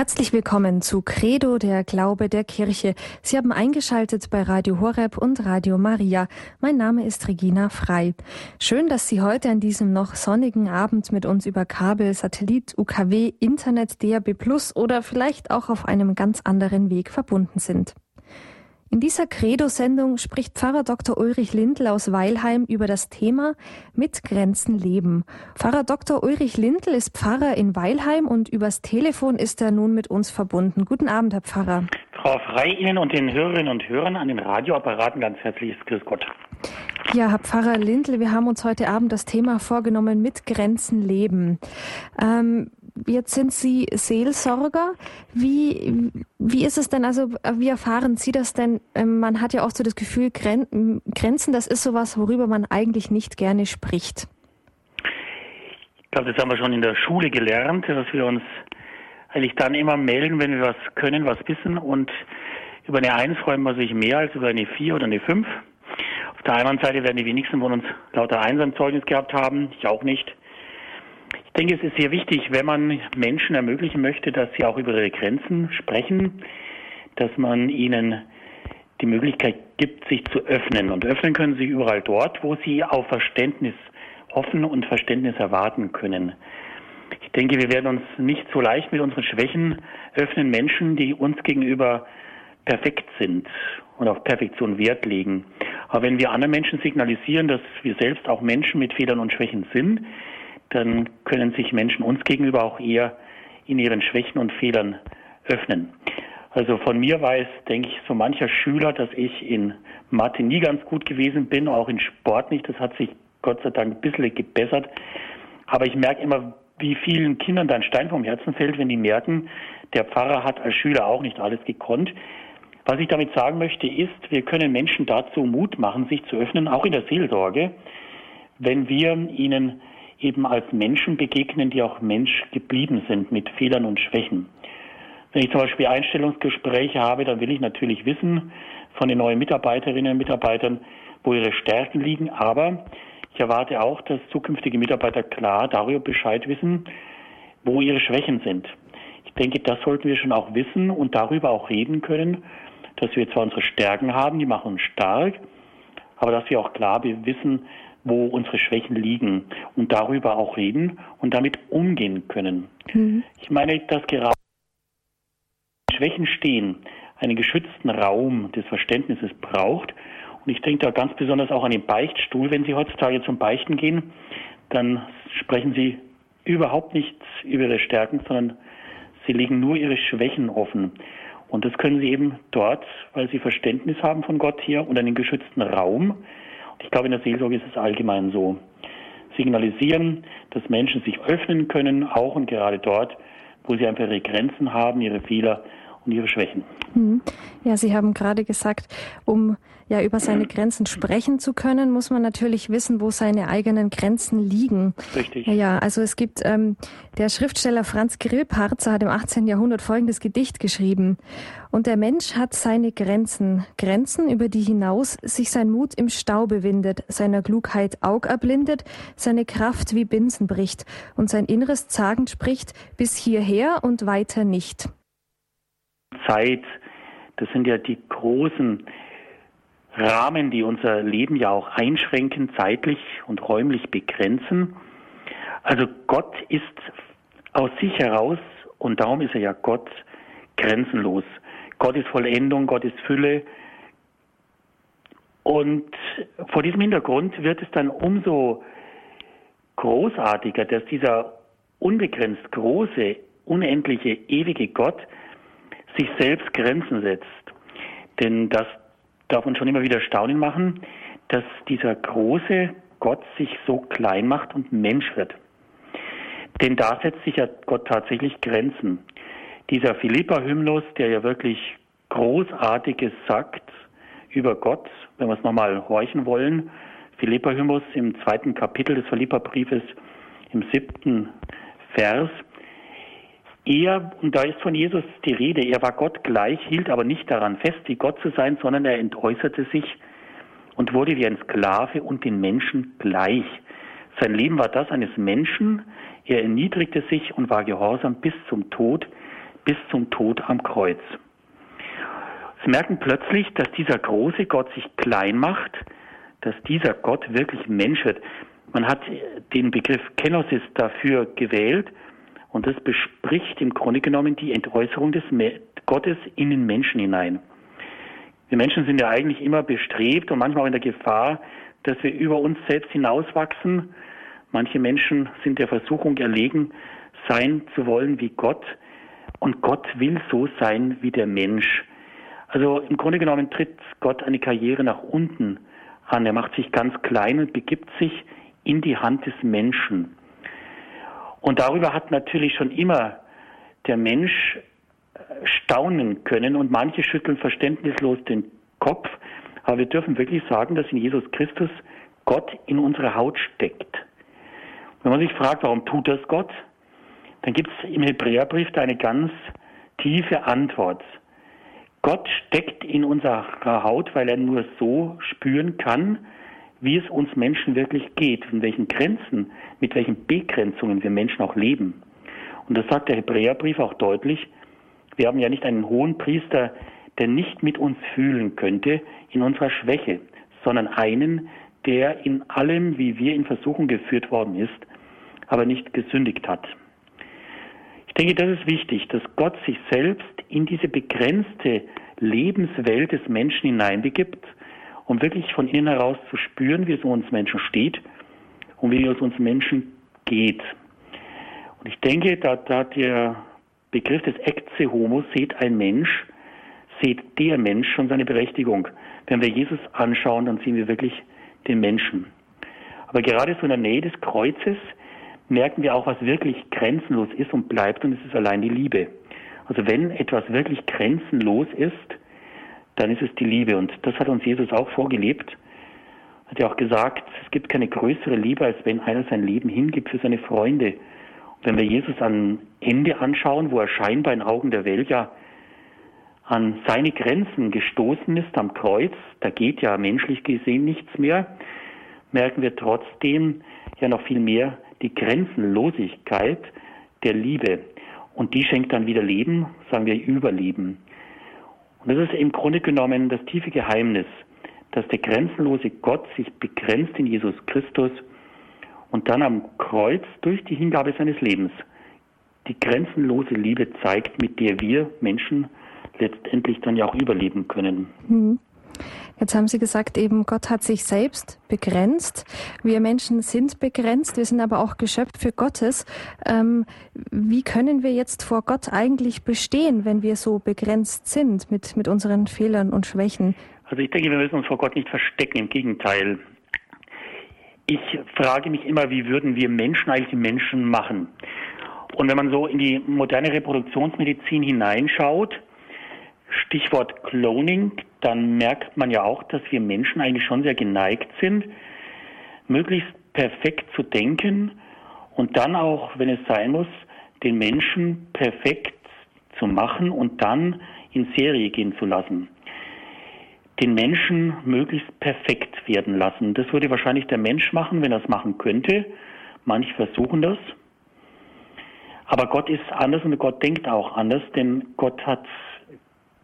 Herzlich willkommen zu Credo, der Glaube der Kirche. Sie haben eingeschaltet bei Radio Horeb und Radio Maria. Mein Name ist Regina Frei. Schön, dass Sie heute an diesem noch sonnigen Abend mit uns über Kabel, Satellit, UKW, Internet, DAB Plus oder vielleicht auch auf einem ganz anderen Weg verbunden sind. In dieser Credo-Sendung spricht Pfarrer Dr. Ulrich Lindl aus Weilheim über das Thema Mit Grenzen leben. Pfarrer Dr. Ulrich Lindl ist Pfarrer in Weilheim und übers Telefon ist er nun mit uns verbunden. Guten Abend, Herr Pfarrer. Frau Frei, Ihnen und den Hörerinnen und Hörern an den Radioapparaten ganz herzliches Grüß Gott. Ja, Herr Pfarrer Lindl, wir haben uns heute Abend das Thema vorgenommen, mit Grenzen leben. Ähm, Jetzt sind Sie Seelsorger. Wie, wie ist es denn, also wie erfahren Sie das denn? Ähm, man hat ja oft so das Gefühl, Grenzen, das ist sowas, worüber man eigentlich nicht gerne spricht. Ich glaube, das haben wir schon in der Schule gelernt, dass wir uns eigentlich dann immer melden, wenn wir was können, was wissen. Und über eine Eins freuen wir sich mehr als über eine Vier oder eine Fünf. Auf der anderen Seite werden die wenigsten von uns lauter Eins am Zeugnis gehabt haben, ich auch nicht. Ich denke, es ist sehr wichtig, wenn man Menschen ermöglichen möchte, dass sie auch über ihre Grenzen sprechen, dass man ihnen die Möglichkeit gibt, sich zu öffnen. Und öffnen können sie überall dort, wo sie auf Verständnis hoffen und Verständnis erwarten können. Ich denke, wir werden uns nicht so leicht mit unseren Schwächen öffnen, Menschen, die uns gegenüber perfekt sind und auf Perfektion Wert legen. Aber wenn wir anderen Menschen signalisieren, dass wir selbst auch Menschen mit Fehlern und Schwächen sind, dann können sich Menschen uns gegenüber auch eher in ihren Schwächen und Fehlern öffnen. Also von mir weiß, denke ich, so mancher Schüler, dass ich in Mathe nie ganz gut gewesen bin, auch in Sport nicht. Das hat sich Gott sei Dank ein bisschen gebessert. Aber ich merke immer, wie vielen Kindern da ein Stein vom Herzen fällt, wenn die merken, der Pfarrer hat als Schüler auch nicht alles gekonnt. Was ich damit sagen möchte, ist, wir können Menschen dazu Mut machen, sich zu öffnen, auch in der Seelsorge, wenn wir ihnen eben als Menschen begegnen, die auch Mensch geblieben sind mit Fehlern und Schwächen. Wenn ich zum Beispiel Einstellungsgespräche habe, dann will ich natürlich wissen von den neuen Mitarbeiterinnen und Mitarbeitern, wo ihre Stärken liegen. Aber ich erwarte auch, dass zukünftige Mitarbeiter klar darüber Bescheid wissen, wo ihre Schwächen sind. Ich denke, das sollten wir schon auch wissen und darüber auch reden können, dass wir zwar unsere Stärken haben, die machen uns stark, aber dass wir auch klar wissen, wo unsere Schwächen liegen und darüber auch reden und damit umgehen können. Mhm. Ich meine, dass gerade Schwächen stehen, einen geschützten Raum des Verständnisses braucht. Und ich denke da ganz besonders auch an den Beichtstuhl. Wenn Sie heutzutage zum Beichten gehen, dann sprechen Sie überhaupt nichts über Ihre Stärken, sondern Sie legen nur Ihre Schwächen offen. Und das können Sie eben dort, weil Sie Verständnis haben von Gott hier und einen geschützten Raum, ich glaube, in der Seelsorge ist es allgemein so. Signalisieren, dass Menschen sich öffnen können, auch und gerade dort, wo sie einfach ihre Grenzen haben, ihre Fehler und ihre Schwächen. Mhm. Ja, Sie haben gerade gesagt, um ja über seine Grenzen sprechen zu können, muss man natürlich wissen, wo seine eigenen Grenzen liegen. Richtig. Ja, also es gibt ähm, der Schriftsteller Franz Grillparzer hat im 18. Jahrhundert folgendes Gedicht geschrieben: Und der Mensch hat seine Grenzen, Grenzen, über die hinaus sich sein Mut im Staube windet, seiner Klugheit Aug erblindet, seine Kraft wie Binsen bricht und sein Inneres zagend spricht bis hierher und weiter nicht. Zeit, das sind ja die großen Rahmen, die unser Leben ja auch einschränken, zeitlich und räumlich begrenzen. Also Gott ist aus sich heraus, und darum ist er ja Gott, grenzenlos. Gott ist Vollendung, Gott ist Fülle. Und vor diesem Hintergrund wird es dann umso großartiger, dass dieser unbegrenzt große, unendliche, ewige Gott sich selbst Grenzen setzt. Denn das darf uns schon immer wieder staunen machen, dass dieser große Gott sich so klein macht und Mensch wird. Denn da setzt sich ja Gott tatsächlich Grenzen. Dieser Philippa-Hymnus, der ja wirklich Großartiges sagt über Gott, wenn wir es nochmal horchen wollen, Philippa-Hymnus im zweiten Kapitel des Philippa-Briefes im siebten Vers, er, und da ist von Jesus die Rede, er war Gott gleich, hielt aber nicht daran fest, wie Gott zu sein, sondern er entäußerte sich und wurde wie ein Sklave und den Menschen gleich. Sein Leben war das eines Menschen, er erniedrigte sich und war gehorsam bis zum Tod, bis zum Tod am Kreuz. Sie merken plötzlich, dass dieser große Gott sich klein macht, dass dieser Gott wirklich Mensch wird. Man hat den Begriff Kenosis dafür gewählt und das bespricht im Grunde genommen die Entäußerung des Gottes in den Menschen hinein. Wir Menschen sind ja eigentlich immer bestrebt und manchmal auch in der Gefahr, dass wir über uns selbst hinauswachsen. Manche Menschen sind der Versuchung erlegen, sein zu wollen wie Gott. Und Gott will so sein wie der Mensch. Also im Grunde genommen tritt Gott eine Karriere nach unten an. Er macht sich ganz klein und begibt sich in die Hand des Menschen. Und darüber hat natürlich schon immer der Mensch äh, staunen können und manche schütteln verständnislos den Kopf. Aber wir dürfen wirklich sagen, dass in Jesus Christus Gott in unserer Haut steckt. Wenn man sich fragt, warum tut das Gott, dann gibt es im Hebräerbrief da eine ganz tiefe Antwort. Gott steckt in unserer Haut, weil er nur so spüren kann, wie es uns Menschen wirklich geht, in welchen Grenzen, mit welchen Begrenzungen wir Menschen auch leben. Und das sagt der Hebräerbrief auch deutlich. Wir haben ja nicht einen hohen Priester, der nicht mit uns fühlen könnte in unserer Schwäche, sondern einen, der in allem, wie wir in Versuchung geführt worden ist, aber nicht gesündigt hat. Ich denke, das ist wichtig, dass Gott sich selbst in diese begrenzte Lebenswelt des Menschen hineinbegibt um wirklich von innen heraus zu spüren, wie es uns Menschen steht und wie es uns Menschen geht. Und ich denke, da, da der Begriff des Ecce Homo, seht ein Mensch, seht der Mensch schon seine Berechtigung. Wenn wir Jesus anschauen, dann sehen wir wirklich den Menschen. Aber gerade so in der Nähe des Kreuzes merken wir auch, was wirklich grenzenlos ist und bleibt, und es ist allein die Liebe. Also wenn etwas wirklich grenzenlos ist, dann ist es die Liebe. Und das hat uns Jesus auch vorgelebt. Hat ja auch gesagt, es gibt keine größere Liebe, als wenn einer sein Leben hingibt für seine Freunde. Und wenn wir Jesus am Ende anschauen, wo er scheinbar in Augen der Welt ja an seine Grenzen gestoßen ist am Kreuz, da geht ja menschlich gesehen nichts mehr, merken wir trotzdem ja noch viel mehr die Grenzenlosigkeit der Liebe. Und die schenkt dann wieder Leben, sagen wir Überleben. Und das ist im Grunde genommen das tiefe Geheimnis, dass der grenzenlose Gott sich begrenzt in Jesus Christus und dann am Kreuz durch die Hingabe seines Lebens die grenzenlose Liebe zeigt, mit der wir Menschen letztendlich dann ja auch überleben können. Mhm. Jetzt haben Sie gesagt, eben Gott hat sich selbst begrenzt. Wir Menschen sind begrenzt, wir sind aber auch Geschöpfe Gottes. Ähm, wie können wir jetzt vor Gott eigentlich bestehen, wenn wir so begrenzt sind mit, mit unseren Fehlern und Schwächen? Also ich denke, wir müssen uns vor Gott nicht verstecken, im Gegenteil. Ich frage mich immer, wie würden wir Menschen eigentlich Menschen machen? Und wenn man so in die moderne Reproduktionsmedizin hineinschaut, Stichwort Cloning, dann merkt man ja auch, dass wir Menschen eigentlich schon sehr geneigt sind, möglichst perfekt zu denken und dann auch, wenn es sein muss, den Menschen perfekt zu machen und dann in Serie gehen zu lassen. Den Menschen möglichst perfekt werden lassen. Das würde wahrscheinlich der Mensch machen, wenn er es machen könnte. Manche versuchen das. Aber Gott ist anders und Gott denkt auch anders, denn Gott hat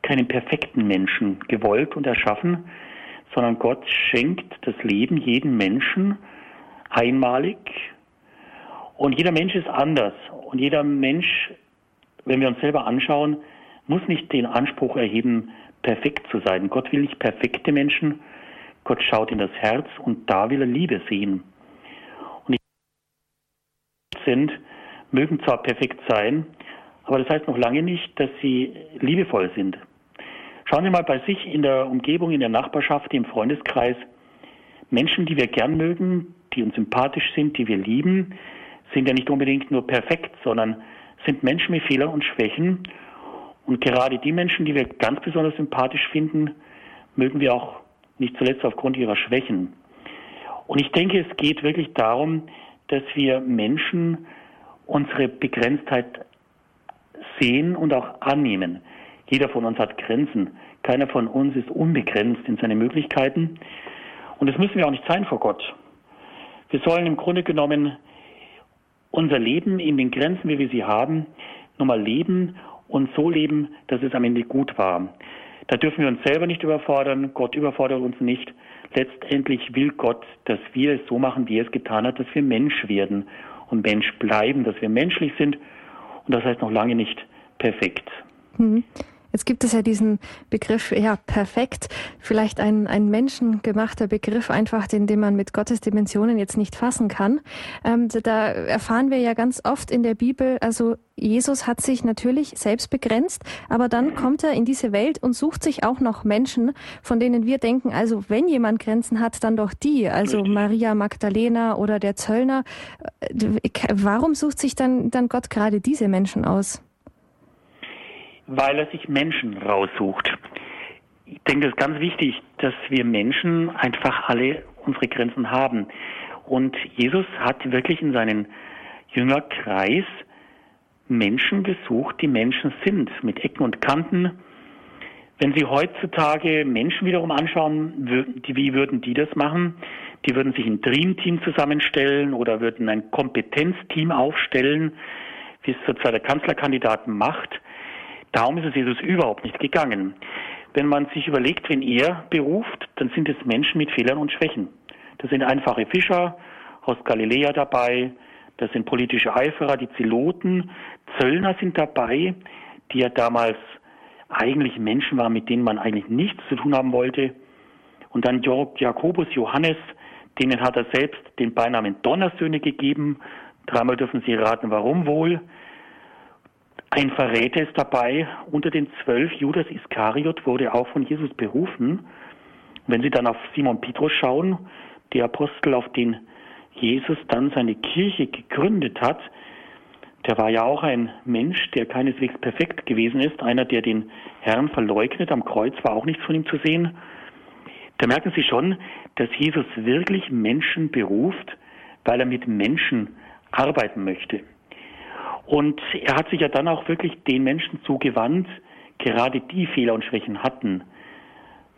keinen perfekten Menschen gewollt und erschaffen, sondern Gott schenkt das Leben jedem Menschen einmalig. Und jeder Mensch ist anders. Und jeder Mensch, wenn wir uns selber anschauen, muss nicht den Anspruch erheben, perfekt zu sein. Gott will nicht perfekte Menschen. Gott schaut in das Herz und da will er Liebe sehen. Und die sind, mögen zwar perfekt sein, aber das heißt noch lange nicht, dass sie liebevoll sind. Schauen Sie mal bei sich in der Umgebung, in der Nachbarschaft, im Freundeskreis. Menschen, die wir gern mögen, die uns sympathisch sind, die wir lieben, sind ja nicht unbedingt nur perfekt, sondern sind Menschen mit Fehlern und Schwächen. Und gerade die Menschen, die wir ganz besonders sympathisch finden, mögen wir auch nicht zuletzt aufgrund ihrer Schwächen. Und ich denke, es geht wirklich darum, dass wir Menschen unsere Begrenztheit sehen und auch annehmen. Jeder von uns hat Grenzen. Keiner von uns ist unbegrenzt in seinen Möglichkeiten. Und das müssen wir auch nicht sein vor Gott. Wir sollen im Grunde genommen unser Leben in den Grenzen, wie wir sie haben, nochmal leben und so leben, dass es am Ende gut war. Da dürfen wir uns selber nicht überfordern, Gott überfordert uns nicht. Letztendlich will Gott, dass wir es so machen, wie er es getan hat, dass wir Mensch werden und Mensch bleiben, dass wir menschlich sind und das heißt noch lange nicht perfekt. Mhm. Jetzt gibt es ja diesen Begriff, ja, perfekt, vielleicht ein, ein menschengemachter Begriff, einfach den, den man mit Gottes Dimensionen jetzt nicht fassen kann. Ähm, da erfahren wir ja ganz oft in der Bibel, also Jesus hat sich natürlich selbst begrenzt, aber dann kommt er in diese Welt und sucht sich auch noch Menschen, von denen wir denken, also wenn jemand Grenzen hat, dann doch die, also Maria Magdalena oder der Zöllner. Äh, warum sucht sich dann, dann Gott gerade diese Menschen aus? Weil er sich Menschen raussucht. Ich denke, es ist ganz wichtig, dass wir Menschen einfach alle unsere Grenzen haben. Und Jesus hat wirklich in seinen Jüngerkreis Menschen gesucht, die Menschen sind, mit Ecken und Kanten. Wenn Sie heutzutage Menschen wiederum anschauen, wie würden die das machen? Die würden sich ein Dreamteam zusammenstellen oder würden ein Kompetenzteam aufstellen, wie es zurzeit der Kanzlerkandidat macht. Darum ist es Jesus überhaupt nicht gegangen. Wenn man sich überlegt, wen er beruft, dann sind es Menschen mit Fehlern und Schwächen. Das sind einfache Fischer aus Galiläa dabei, das sind politische Eiferer, die Zeloten, Zöllner sind dabei, die ja damals eigentlich Menschen waren, mit denen man eigentlich nichts zu tun haben wollte. Und dann Jakobus, Johannes, denen hat er selbst den Beinamen Donnersöhne gegeben. Dreimal dürfen Sie raten, warum wohl. Ein Verräter ist dabei. Unter den zwölf, Judas Iskariot wurde auch von Jesus berufen. Wenn Sie dann auf Simon Petrus schauen, der Apostel, auf den Jesus dann seine Kirche gegründet hat, der war ja auch ein Mensch, der keineswegs perfekt gewesen ist. Einer, der den Herrn verleugnet am Kreuz, war auch nichts von ihm zu sehen. Da merken Sie schon, dass Jesus wirklich Menschen beruft, weil er mit Menschen arbeiten möchte. Und er hat sich ja dann auch wirklich den Menschen zugewandt, gerade die Fehler und Schwächen hatten.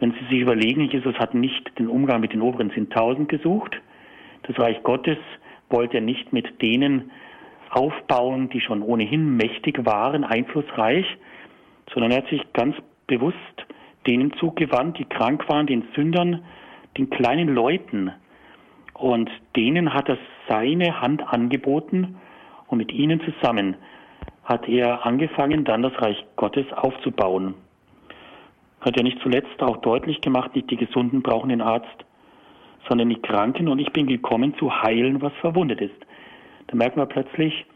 Wenn Sie sich überlegen, Jesus hat nicht den Umgang mit den oberen 10.000 gesucht. Das Reich Gottes wollte er nicht mit denen aufbauen, die schon ohnehin mächtig waren, einflussreich, sondern er hat sich ganz bewusst denen zugewandt, die krank waren, den Sündern, den kleinen Leuten. Und denen hat er seine Hand angeboten und mit ihnen zusammen hat er angefangen, dann das Reich Gottes aufzubauen. Hat er nicht zuletzt auch deutlich gemacht, nicht die Gesunden brauchen den Arzt, sondern die Kranken und ich bin gekommen zu heilen, was verwundet ist. Da merken wir plötzlich,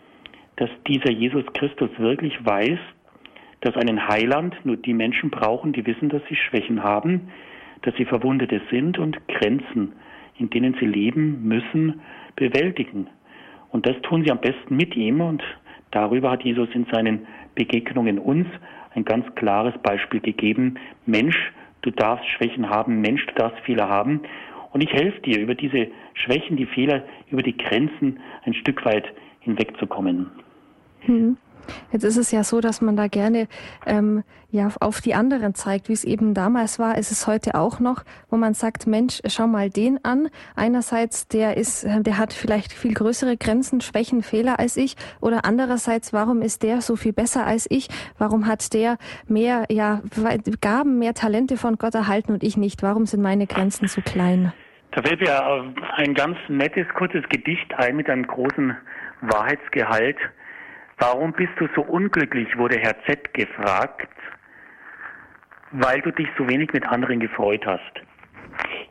dass dieser Jesus Christus wirklich weiß, dass einen Heiland nur die Menschen brauchen, die wissen, dass sie Schwächen haben, dass sie Verwundete sind und Grenzen, in denen sie leben müssen, bewältigen. Und das tun sie am besten mit ihm und darüber hat Jesus in seinen Begegnungen uns ein ganz klares Beispiel gegeben. Mensch, du darfst Schwächen haben, Mensch, du darfst Fehler haben. Und ich helfe dir, über diese Schwächen, die Fehler, über die Grenzen ein Stück weit hinwegzukommen. Mhm. Jetzt ist es ja so, dass man da gerne ähm, ja auf die anderen zeigt, wie es eben damals war. Ist es heute auch noch, wo man sagt, Mensch, schau mal den an. Einerseits, der ist, der hat vielleicht viel größere Grenzen, Schwächen, Fehler als ich. Oder andererseits, warum ist der so viel besser als ich? Warum hat der mehr ja Gaben, mehr Talente von Gott erhalten und ich nicht? Warum sind meine Grenzen so klein? Da fällt mir ein ganz nettes, kurzes Gedicht ein mit einem großen Wahrheitsgehalt. Warum bist du so unglücklich, wurde Herr Z gefragt, weil du dich so wenig mit anderen gefreut hast.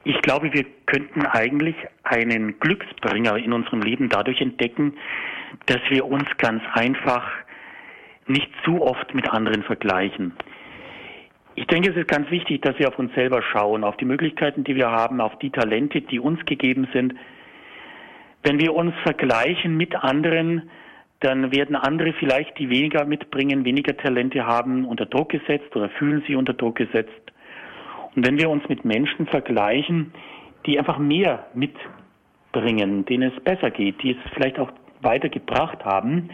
Ich glaube, wir könnten eigentlich einen Glücksbringer in unserem Leben dadurch entdecken, dass wir uns ganz einfach nicht zu oft mit anderen vergleichen. Ich denke, es ist ganz wichtig, dass wir auf uns selber schauen, auf die Möglichkeiten, die wir haben, auf die Talente, die uns gegeben sind. Wenn wir uns vergleichen mit anderen, dann werden andere vielleicht, die weniger mitbringen, weniger Talente haben, unter Druck gesetzt oder fühlen sie unter Druck gesetzt. Und wenn wir uns mit Menschen vergleichen, die einfach mehr mitbringen, denen es besser geht, die es vielleicht auch weitergebracht haben,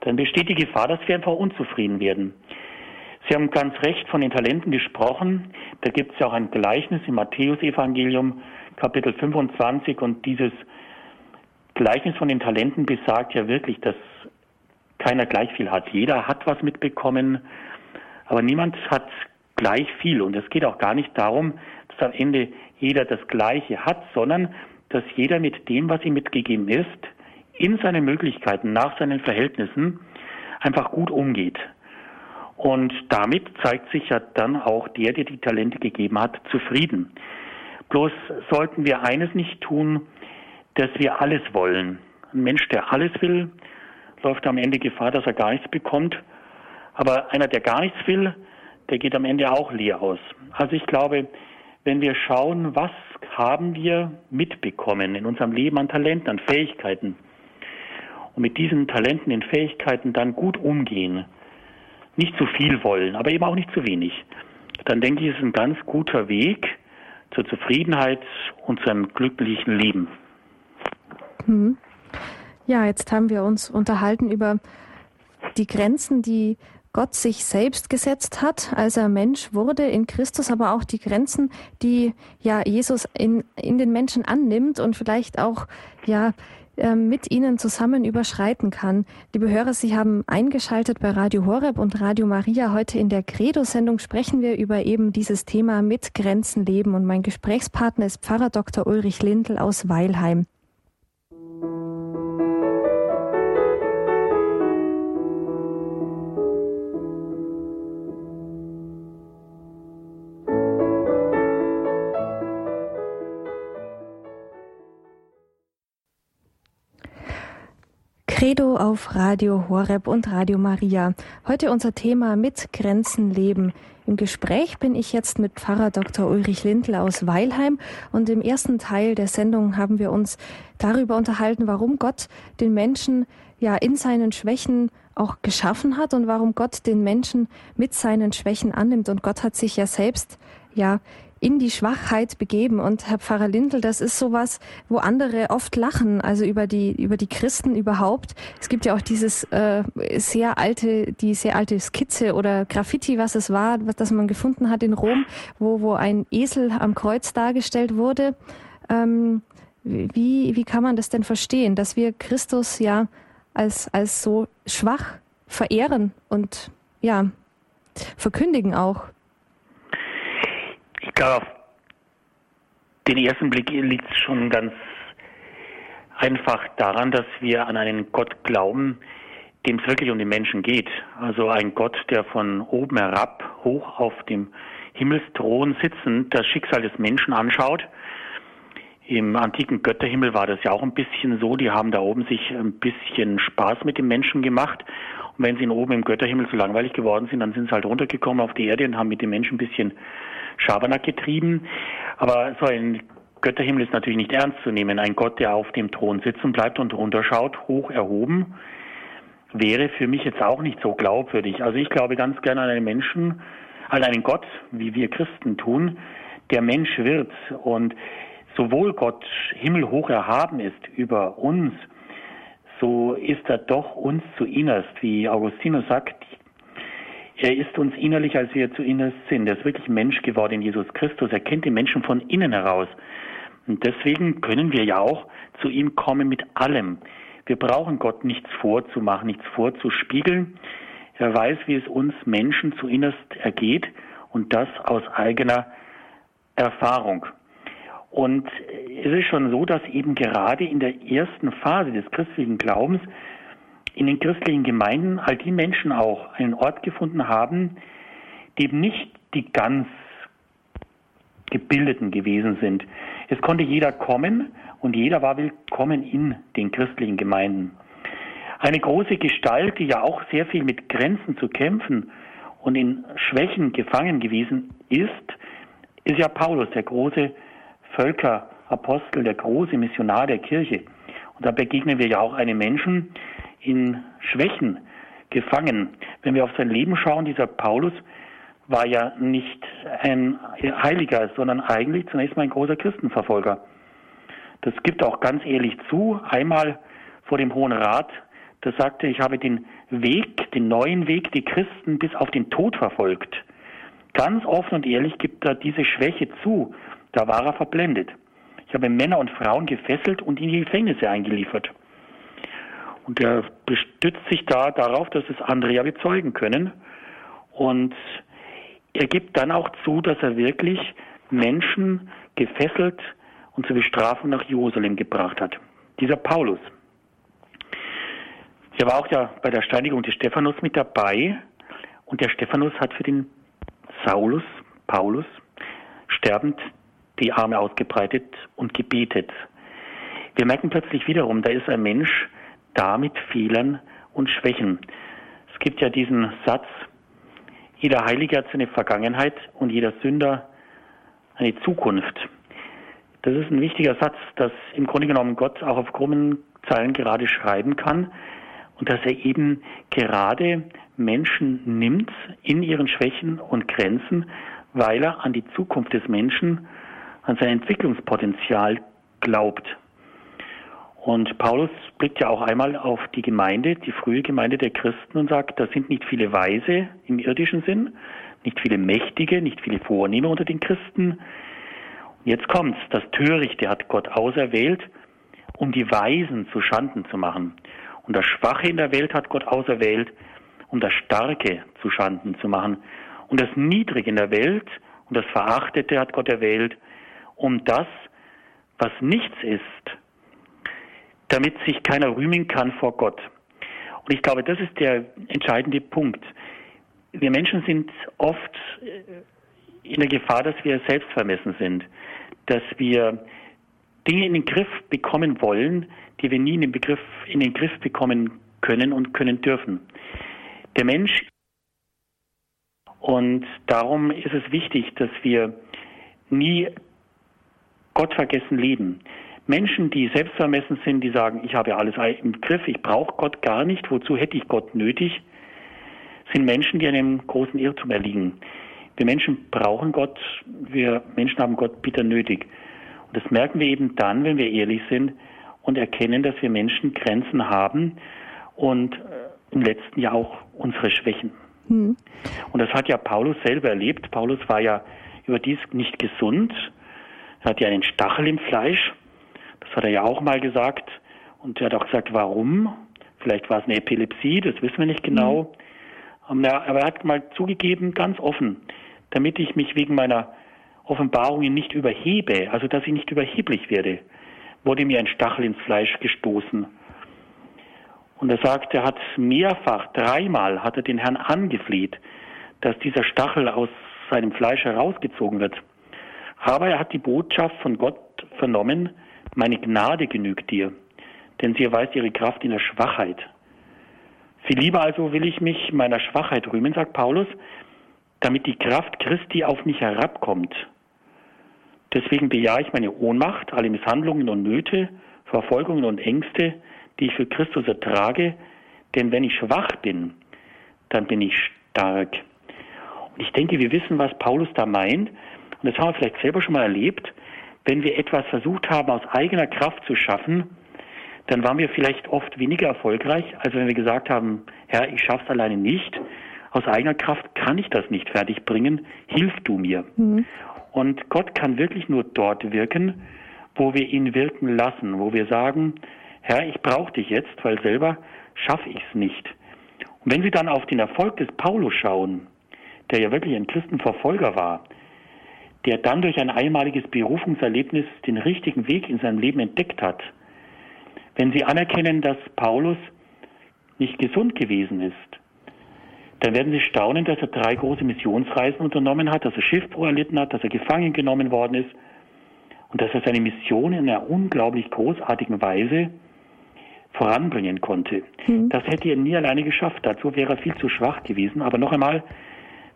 dann besteht die Gefahr, dass wir einfach unzufrieden werden. Sie haben ganz recht von den Talenten gesprochen. Da gibt es ja auch ein Gleichnis im Matthäusevangelium, Kapitel 25, und dieses Gleichnis von den Talenten besagt ja wirklich, dass keiner gleich viel hat. Jeder hat was mitbekommen, aber niemand hat gleich viel. Und es geht auch gar nicht darum, dass am Ende jeder das Gleiche hat, sondern dass jeder mit dem, was ihm mitgegeben ist, in seinen Möglichkeiten, nach seinen Verhältnissen einfach gut umgeht. Und damit zeigt sich ja dann auch der, der die Talente gegeben hat, zufrieden. Bloß sollten wir eines nicht tun, dass wir alles wollen. Ein Mensch, der alles will, läuft am Ende Gefahr, dass er gar nichts bekommt. Aber einer, der gar nichts will, der geht am Ende auch leer aus. Also ich glaube, wenn wir schauen, was haben wir mitbekommen in unserem Leben an Talenten, an Fähigkeiten und mit diesen Talenten und Fähigkeiten dann gut umgehen, nicht zu viel wollen, aber eben auch nicht zu wenig, dann denke ich, ist ein ganz guter Weg zur Zufriedenheit und zu einem glücklichen Leben. Hm. Ja, jetzt haben wir uns unterhalten über die Grenzen, die Gott sich selbst gesetzt hat, als er Mensch wurde in Christus, aber auch die Grenzen, die ja Jesus in, in den Menschen annimmt und vielleicht auch ja ähm, mit Ihnen zusammen überschreiten kann. Liebe Hörer, Sie haben eingeschaltet bei Radio Horeb und Radio Maria. Heute in der Credo-Sendung sprechen wir über eben dieses Thema mit Grenzen leben. Und mein Gesprächspartner ist Pfarrer Dr. Ulrich Lindl aus Weilheim. Credo auf Radio Horeb und Radio Maria. Heute unser Thema mit Grenzen leben. Im Gespräch bin ich jetzt mit Pfarrer Dr. Ulrich Lindl aus Weilheim und im ersten Teil der Sendung haben wir uns darüber unterhalten, warum Gott den Menschen ja in seinen Schwächen auch geschaffen hat und warum Gott den Menschen mit seinen Schwächen annimmt und Gott hat sich ja selbst ja in die Schwachheit begeben. Und Herr Pfarrer Lindl, das ist sowas, wo andere oft lachen, also über die, über die Christen überhaupt. Es gibt ja auch dieses äh, sehr alte, die sehr alte Skizze oder Graffiti, was es war, was das man gefunden hat in Rom, wo, wo ein Esel am Kreuz dargestellt wurde. Ähm, wie, wie kann man das denn verstehen, dass wir Christus ja als, als so schwach verehren und ja, verkündigen auch? Glaube, auf den ersten Blick liegt es schon ganz einfach daran, dass wir an einen Gott glauben, dem es wirklich um den Menschen geht. Also ein Gott, der von oben herab hoch auf dem Himmelsthron sitzend das Schicksal des Menschen anschaut. Im antiken Götterhimmel war das ja auch ein bisschen so. Die haben da oben sich ein bisschen Spaß mit dem Menschen gemacht. Und wenn sie oben im Götterhimmel so langweilig geworden sind, dann sind sie halt runtergekommen auf die Erde und haben mit dem Menschen ein bisschen Schabernack getrieben. Aber so ein Götterhimmel ist natürlich nicht ernst zu nehmen. Ein Gott, der auf dem Thron sitzen bleibt und runterschaut, hoch erhoben, wäre für mich jetzt auch nicht so glaubwürdig. Also ich glaube ganz gerne an einen Menschen, an einen Gott, wie wir Christen tun, der Mensch wird und sowohl Gott himmelhoch erhaben ist über uns, so ist er doch uns zu innerst, wie Augustinus sagt, er ist uns innerlich, als wir zu innerst sind. Er ist wirklich Mensch geworden in Jesus Christus. Er kennt den Menschen von innen heraus. Und deswegen können wir ja auch zu ihm kommen mit allem. Wir brauchen Gott nichts vorzumachen, nichts vorzuspiegeln. Er weiß, wie es uns Menschen zu innerst ergeht und das aus eigener Erfahrung. Und es ist schon so, dass eben gerade in der ersten Phase des christlichen Glaubens in den christlichen Gemeinden all die Menschen auch einen Ort gefunden haben, die eben nicht die ganz Gebildeten gewesen sind. Es konnte jeder kommen und jeder war willkommen in den christlichen Gemeinden. Eine große Gestalt, die ja auch sehr viel mit Grenzen zu kämpfen und in Schwächen gefangen gewesen ist, ist ja Paulus, der große Völkerapostel, der große Missionar der Kirche. Und da begegnen wir ja auch einem Menschen, in Schwächen gefangen. Wenn wir auf sein Leben schauen, dieser Paulus war ja nicht ein Heiliger, sondern eigentlich zunächst mal ein großer Christenverfolger. Das gibt auch ganz ehrlich zu. Einmal vor dem Hohen Rat, da sagte ich habe den Weg, den neuen Weg, die Christen bis auf den Tod verfolgt. Ganz offen und ehrlich gibt er diese Schwäche zu. Da war er verblendet. Ich habe Männer und Frauen gefesselt und in die Gefängnisse eingeliefert. Und er bestützt sich da darauf, dass es andere ja bezeugen können. Und er gibt dann auch zu, dass er wirklich Menschen gefesselt und zur Bestrafung nach Jerusalem gebracht hat. Dieser Paulus. Er war auch ja bei der Steinigung des Stephanus mit dabei und der Stephanus hat für den Saulus, Paulus, sterbend die Arme ausgebreitet und gebetet. Wir merken plötzlich wiederum, da ist ein Mensch da mit Fehlern und Schwächen. Es gibt ja diesen Satz, jeder Heilige hat seine Vergangenheit und jeder Sünder eine Zukunft. Das ist ein wichtiger Satz, dass im Grunde genommen Gott auch auf krummen Zeilen gerade schreiben kann und dass er eben gerade Menschen nimmt in ihren Schwächen und Grenzen, weil er an die Zukunft des Menschen, an sein Entwicklungspotenzial glaubt. Und Paulus blickt ja auch einmal auf die Gemeinde, die frühe Gemeinde der Christen und sagt, da sind nicht viele Weise im irdischen Sinn, nicht viele Mächtige, nicht viele Vornehme unter den Christen. Und jetzt kommt's, das Törichte hat Gott auserwählt, um die Weisen zu Schanden zu machen. Und das Schwache in der Welt hat Gott auserwählt, um das Starke zu Schanden zu machen. Und das Niedrige in der Welt und das Verachtete hat Gott erwählt, um das, was nichts ist, damit sich keiner rühmen kann vor Gott. Und ich glaube, das ist der entscheidende Punkt. Wir Menschen sind oft äh, in der Gefahr, dass wir selbstvermessen sind, dass wir Dinge in den Griff bekommen wollen, die wir nie in den Begriff in den Griff bekommen können und können dürfen. Der Mensch und darum ist es wichtig, dass wir nie Gott vergessen leben. Menschen, die selbstvermessen sind, die sagen, ich habe ja alles im Griff, ich brauche Gott gar nicht, wozu hätte ich Gott nötig, sind Menschen, die einem großen Irrtum erliegen. Wir Menschen brauchen Gott, wir Menschen haben Gott bitter nötig. Und das merken wir eben dann, wenn wir ehrlich sind und erkennen, dass wir Menschen Grenzen haben und äh, im letzten Jahr auch unsere Schwächen. Hm. Und das hat ja Paulus selber erlebt. Paulus war ja überdies nicht gesund. Er hat ja einen Stachel im Fleisch. Das hat er ja auch mal gesagt. Und er hat auch gesagt, warum? Vielleicht war es eine Epilepsie, das wissen wir nicht genau. Mhm. Aber er hat mal zugegeben, ganz offen, damit ich mich wegen meiner Offenbarungen nicht überhebe, also dass ich nicht überheblich werde, wurde mir ein Stachel ins Fleisch gestoßen. Und er sagt, er hat mehrfach, dreimal hat er den Herrn angefleht, dass dieser Stachel aus seinem Fleisch herausgezogen wird. Aber er hat die Botschaft von Gott vernommen, meine Gnade genügt dir, denn sie erweist ihre Kraft in der Schwachheit. Viel lieber also will ich mich meiner Schwachheit rühmen, sagt Paulus, damit die Kraft Christi auf mich herabkommt. Deswegen bejahe ich meine Ohnmacht, alle Misshandlungen und Nöte, Verfolgungen und Ängste, die ich für Christus ertrage, denn wenn ich schwach bin, dann bin ich stark. Und ich denke, wir wissen, was Paulus da meint, und das haben wir vielleicht selber schon mal erlebt, wenn wir etwas versucht haben, aus eigener Kraft zu schaffen, dann waren wir vielleicht oft weniger erfolgreich, als wenn wir gesagt haben, Herr, ich schaff's alleine nicht. Aus eigener Kraft kann ich das nicht fertigbringen. Hilf du mir. Mhm. Und Gott kann wirklich nur dort wirken, wo wir ihn wirken lassen, wo wir sagen, Herr, ich brauche dich jetzt, weil selber schaffe ich es nicht. Und wenn Sie dann auf den Erfolg des Paulus schauen, der ja wirklich ein Christenverfolger war, der dann durch ein einmaliges Berufungserlebnis den richtigen Weg in seinem Leben entdeckt hat, wenn Sie anerkennen, dass Paulus nicht gesund gewesen ist, dann werden Sie staunen, dass er drei große Missionsreisen unternommen hat, dass er Schiffbruch erlitten hat, dass er gefangen genommen worden ist und dass er seine Mission in einer unglaublich großartigen Weise voranbringen konnte. Mhm. Das hätte er nie alleine geschafft. Dazu wäre er viel zu schwach gewesen. Aber noch einmal,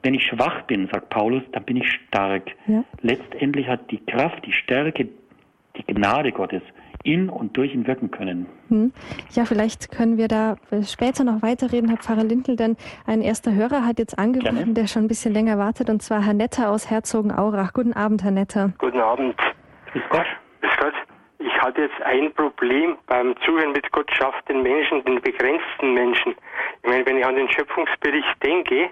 wenn ich schwach bin, sagt Paulus, dann bin ich stark. Ja. Letztendlich hat die Kraft, die Stärke, die Gnade Gottes in und durch ihn wirken können. Hm. Ja, vielleicht können wir da später noch weiterreden, Herr Pfarrer Lindl, denn ein erster Hörer hat jetzt angerufen, Gerne. der schon ein bisschen länger wartet, und zwar Herr Netter aus Herzogenaurach. Guten Abend, Herr Netter. Guten Abend. Grüß Gott. Grüß Gott. Ich hatte jetzt ein Problem beim Zuhören mit Gott schafft den Menschen, den begrenzten Menschen. Ich meine, wenn ich an den Schöpfungsbericht denke,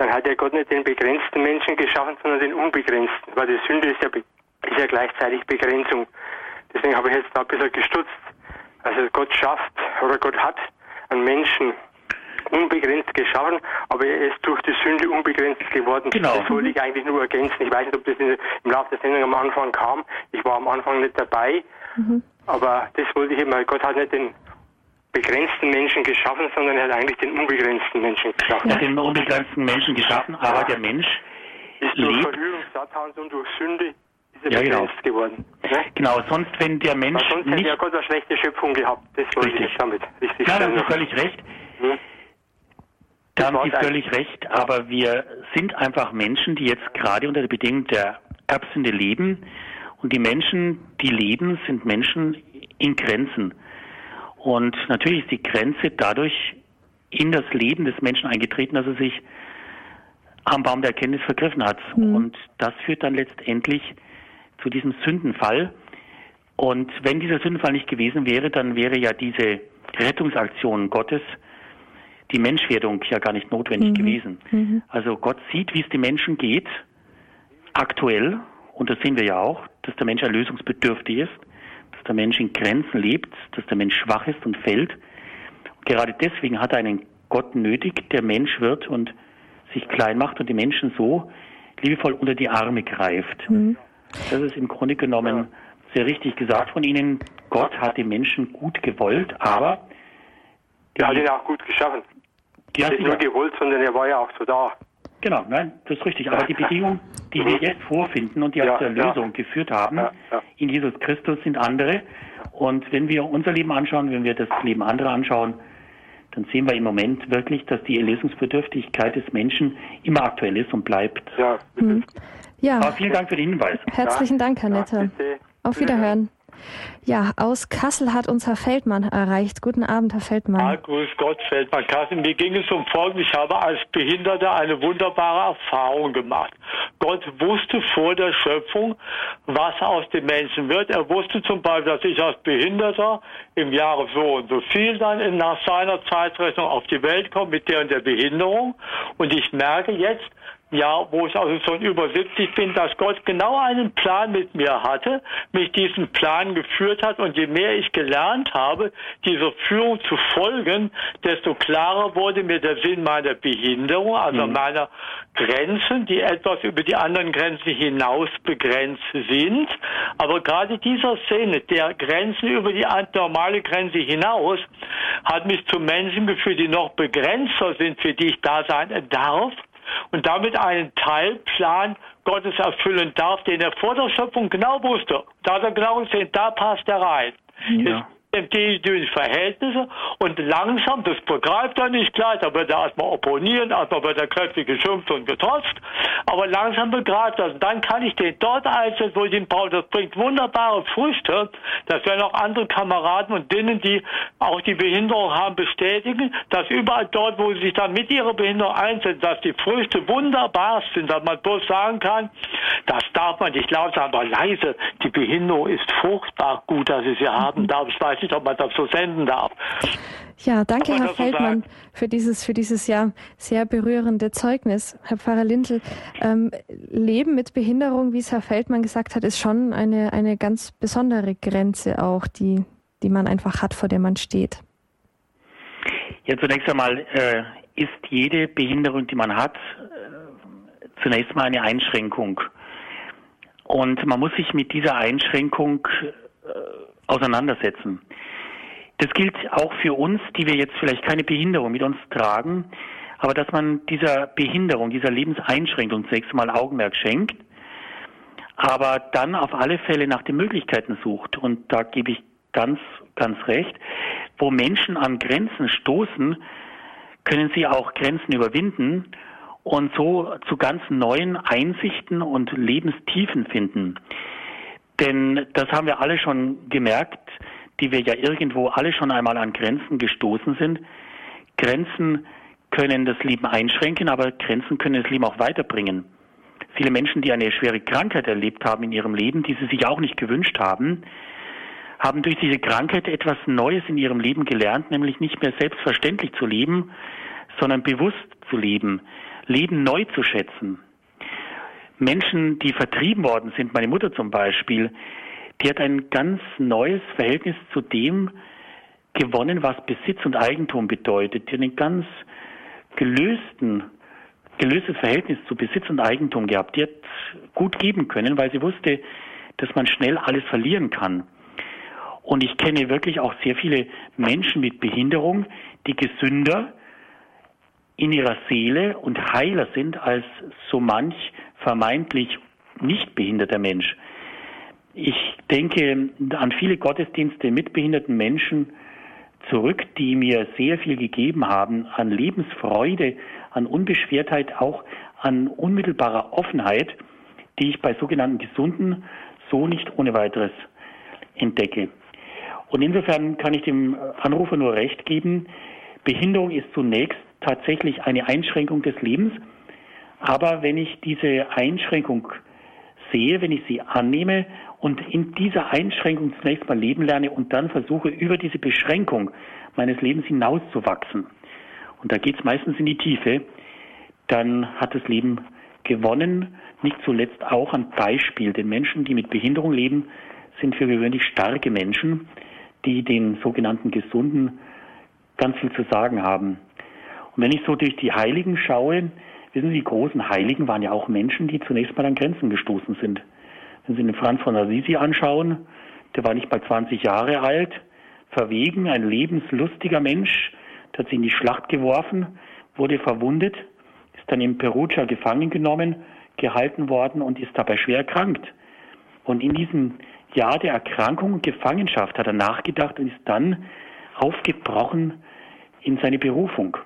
dann hat ja Gott nicht den begrenzten Menschen geschaffen, sondern den unbegrenzten. Weil die Sünde ist ja, ist ja gleichzeitig Begrenzung. Deswegen habe ich jetzt da ein bisschen gestutzt. Also Gott schafft oder Gott hat einen Menschen unbegrenzt geschaffen, aber er ist durch die Sünde unbegrenzt geworden. Genau. Das wollte ich eigentlich nur ergänzen. Ich weiß nicht, ob das im Laufe der Sendung am Anfang kam. Ich war am Anfang nicht dabei. Mhm. Aber das wollte ich immer. Gott hat nicht den begrenzten Menschen geschaffen, sondern er hat eigentlich den unbegrenzten Menschen geschaffen. Er hat den unbegrenzten Menschen geschaffen, aber der Mensch ist durch lebt. Verhöhung Satans und durch Sünde ist er ja, genau. begrenzt geworden. Ne? Genau, sonst wenn der Mensch Weil sonst nicht... hätte ja Gott eine schlechte Schöpfung gehabt. Das wollte richtig. ich damit richtig Ja, da haben Sie völlig recht. Hm? Da haben Sie völlig recht, aber wir sind einfach Menschen, die jetzt gerade unter der Bedingung der Erbsünde leben. Und die Menschen, die leben, sind Menschen in Grenzen. Und natürlich ist die Grenze dadurch in das Leben des Menschen eingetreten, dass er sich am Baum der Erkenntnis vergriffen hat. Mhm. Und das führt dann letztendlich zu diesem Sündenfall. Und wenn dieser Sündenfall nicht gewesen wäre, dann wäre ja diese Rettungsaktion Gottes, die Menschwerdung ja gar nicht notwendig Mhm. gewesen. Mhm. Also Gott sieht, wie es dem Menschen geht, aktuell, und das sehen wir ja auch, dass der Mensch erlösungsbedürftig ist, der Mensch in Grenzen lebt, dass der Mensch schwach ist und fällt. Und gerade deswegen hat er einen Gott nötig, der Mensch wird und sich klein macht und die Menschen so liebevoll unter die Arme greift. Mhm. Das ist im Grunde genommen sehr richtig gesagt von Ihnen. Gott hat die Menschen gut gewollt, aber Er hat ihn auch gut geschaffen. die hat Nicht nur gewollt, sondern er war ja auch so da. Genau, nein, das ist richtig. Aber die Bedingungen, die wir jetzt vorfinden und die Ja, auch zur ja. Lösung geführt haben, Ja, ja. in Jesus Christus sind andere. Und wenn wir unser Leben anschauen, wenn wir das Leben anderer anschauen, dann sehen wir im Moment wirklich, dass die Erlösungsbedürftigkeit des Menschen immer aktuell ist und bleibt. Ja. Mhm. Ja, Aber vielen Dank für den Hinweis. herzlichen Dank, Herr Ja, Nette. bitte. Auf Wiederhören. Ja, aus Kassel hat uns Herr Feldmann erreicht. Guten Abend, Herr Ah, Feldmann. grüß Gott, Feldmann Kassen. Mir ging es um Folgendes. Ich habe als Behinderter eine wunderbare Erfahrung gemacht. Gott wusste vor der Schöpfung, was aus dem Menschen wird. Er wusste zum Beispiel, dass ich als Behinderter im Jahre so und so viel dann nach seiner Zeitrechnung auf die Welt komme mit der und der Behinderung. Und ich merke jetzt, ja, wo ich also schon über 70 bin, dass Gott genau einen Plan mit mir hatte, mich diesen Plan geführt hat. Und je mehr ich gelernt habe, dieser Führung zu folgen, desto klarer wurde mir der Sinn meiner Behinderung, also meiner Grenzen, die etwas über die anderen Grenzen hinaus begrenzt sind. Aber gerade dieser Sinne der Grenzen über die normale Grenze hinaus hat mich zu Menschen geführt, die noch begrenzter sind, für die ich da sein darf und damit einen Teilplan Gottes erfüllen darf, den er vor der Schöpfung genau wusste. Da hat er genau gesehen, da passt er rein. Ja. Jetzt die, die Verhältnisse und langsam, das begreift er nicht gleich, da wird er erstmal opponieren, erstmal wird er kräftig geschimpft und getrotzt, aber langsam begreift er. Und Dann kann ich den dort einsetzen, wo ich ihn brauche. Das bringt wunderbare Früchte. Das werden auch andere Kameraden und denen, die auch die Behinderung haben, bestätigen, dass überall dort, wo sie sich dann mit ihrer Behinderung einsetzen, dass die Früchte wunderbar sind, dass man bloß sagen kann, das darf man nicht laut sagen, aber leise, die Behinderung ist furchtbar gut, dass ich sie haben darf. Ich weiß nicht, ob man das so senden darf. Ja, danke, Herr Feldmann, für dieses, für dieses ja sehr berührende Zeugnis. Herr Pfarrer Lindl, ähm, Leben mit Behinderung, wie es Herr Feldmann gesagt hat, ist schon eine, eine ganz besondere Grenze auch, die, die man einfach hat, vor der man steht. Ja, zunächst einmal äh, ist jede Behinderung, die man hat, äh, zunächst mal eine Einschränkung. Und man muss sich mit dieser Einschränkung äh, auseinandersetzen. Das gilt auch für uns, die wir jetzt vielleicht keine Behinderung mit uns tragen, aber dass man dieser Behinderung, dieser Lebenseinschränkung zunächst mal Augenmerk schenkt, aber dann auf alle Fälle nach den Möglichkeiten sucht. Und da gebe ich ganz, ganz recht. Wo Menschen an Grenzen stoßen, können sie auch Grenzen überwinden und so zu ganz neuen Einsichten und Lebenstiefen finden. Denn das haben wir alle schon gemerkt, die wir ja irgendwo alle schon einmal an Grenzen gestoßen sind. Grenzen können das Leben einschränken, aber Grenzen können das Leben auch weiterbringen. Viele Menschen, die eine schwere Krankheit erlebt haben in ihrem Leben, die sie sich auch nicht gewünscht haben, haben durch diese Krankheit etwas Neues in ihrem Leben gelernt, nämlich nicht mehr selbstverständlich zu leben, sondern bewusst zu leben, Leben neu zu schätzen. Menschen, die vertrieben worden sind, meine Mutter zum Beispiel, die hat ein ganz neues Verhältnis zu dem gewonnen, was Besitz und Eigentum bedeutet. Die einen ganz gelösten, gelöstes Verhältnis zu Besitz und Eigentum gehabt. Die hat gut geben können, weil sie wusste, dass man schnell alles verlieren kann. Und ich kenne wirklich auch sehr viele Menschen mit Behinderung, die gesünder in ihrer Seele und heiler sind als so manch vermeintlich nicht behinderter Mensch. Ich denke an viele Gottesdienste mit behinderten Menschen zurück, die mir sehr viel gegeben haben an Lebensfreude, an Unbeschwertheit, auch an unmittelbarer Offenheit, die ich bei sogenannten Gesunden so nicht ohne weiteres entdecke. Und insofern kann ich dem Anrufer nur recht geben, Behinderung ist zunächst tatsächlich eine Einschränkung des Lebens, aber wenn ich diese Einschränkung sehe, wenn ich sie annehme und in dieser Einschränkung zunächst mal leben lerne und dann versuche, über diese Beschränkung meines Lebens hinauszuwachsen, und da geht es meistens in die Tiefe, dann hat das Leben gewonnen, nicht zuletzt auch ein Beispiel. Denn Menschen, die mit Behinderung leben, sind für gewöhnlich starke Menschen, die den sogenannten Gesunden ganz viel zu sagen haben. Und wenn ich so durch die Heiligen schaue, wissen Sie, die großen Heiligen waren ja auch Menschen, die zunächst mal an Grenzen gestoßen sind. Wenn Sie den Franz von Assisi anschauen, der war nicht mal 20 Jahre alt, verwegen, ein lebenslustiger Mensch, der hat sich in die Schlacht geworfen, wurde verwundet, ist dann in Perugia gefangen genommen, gehalten worden und ist dabei schwer erkrankt. Und in diesem Jahr der Erkrankung und Gefangenschaft hat er nachgedacht und ist dann aufgebrochen in seine Berufung.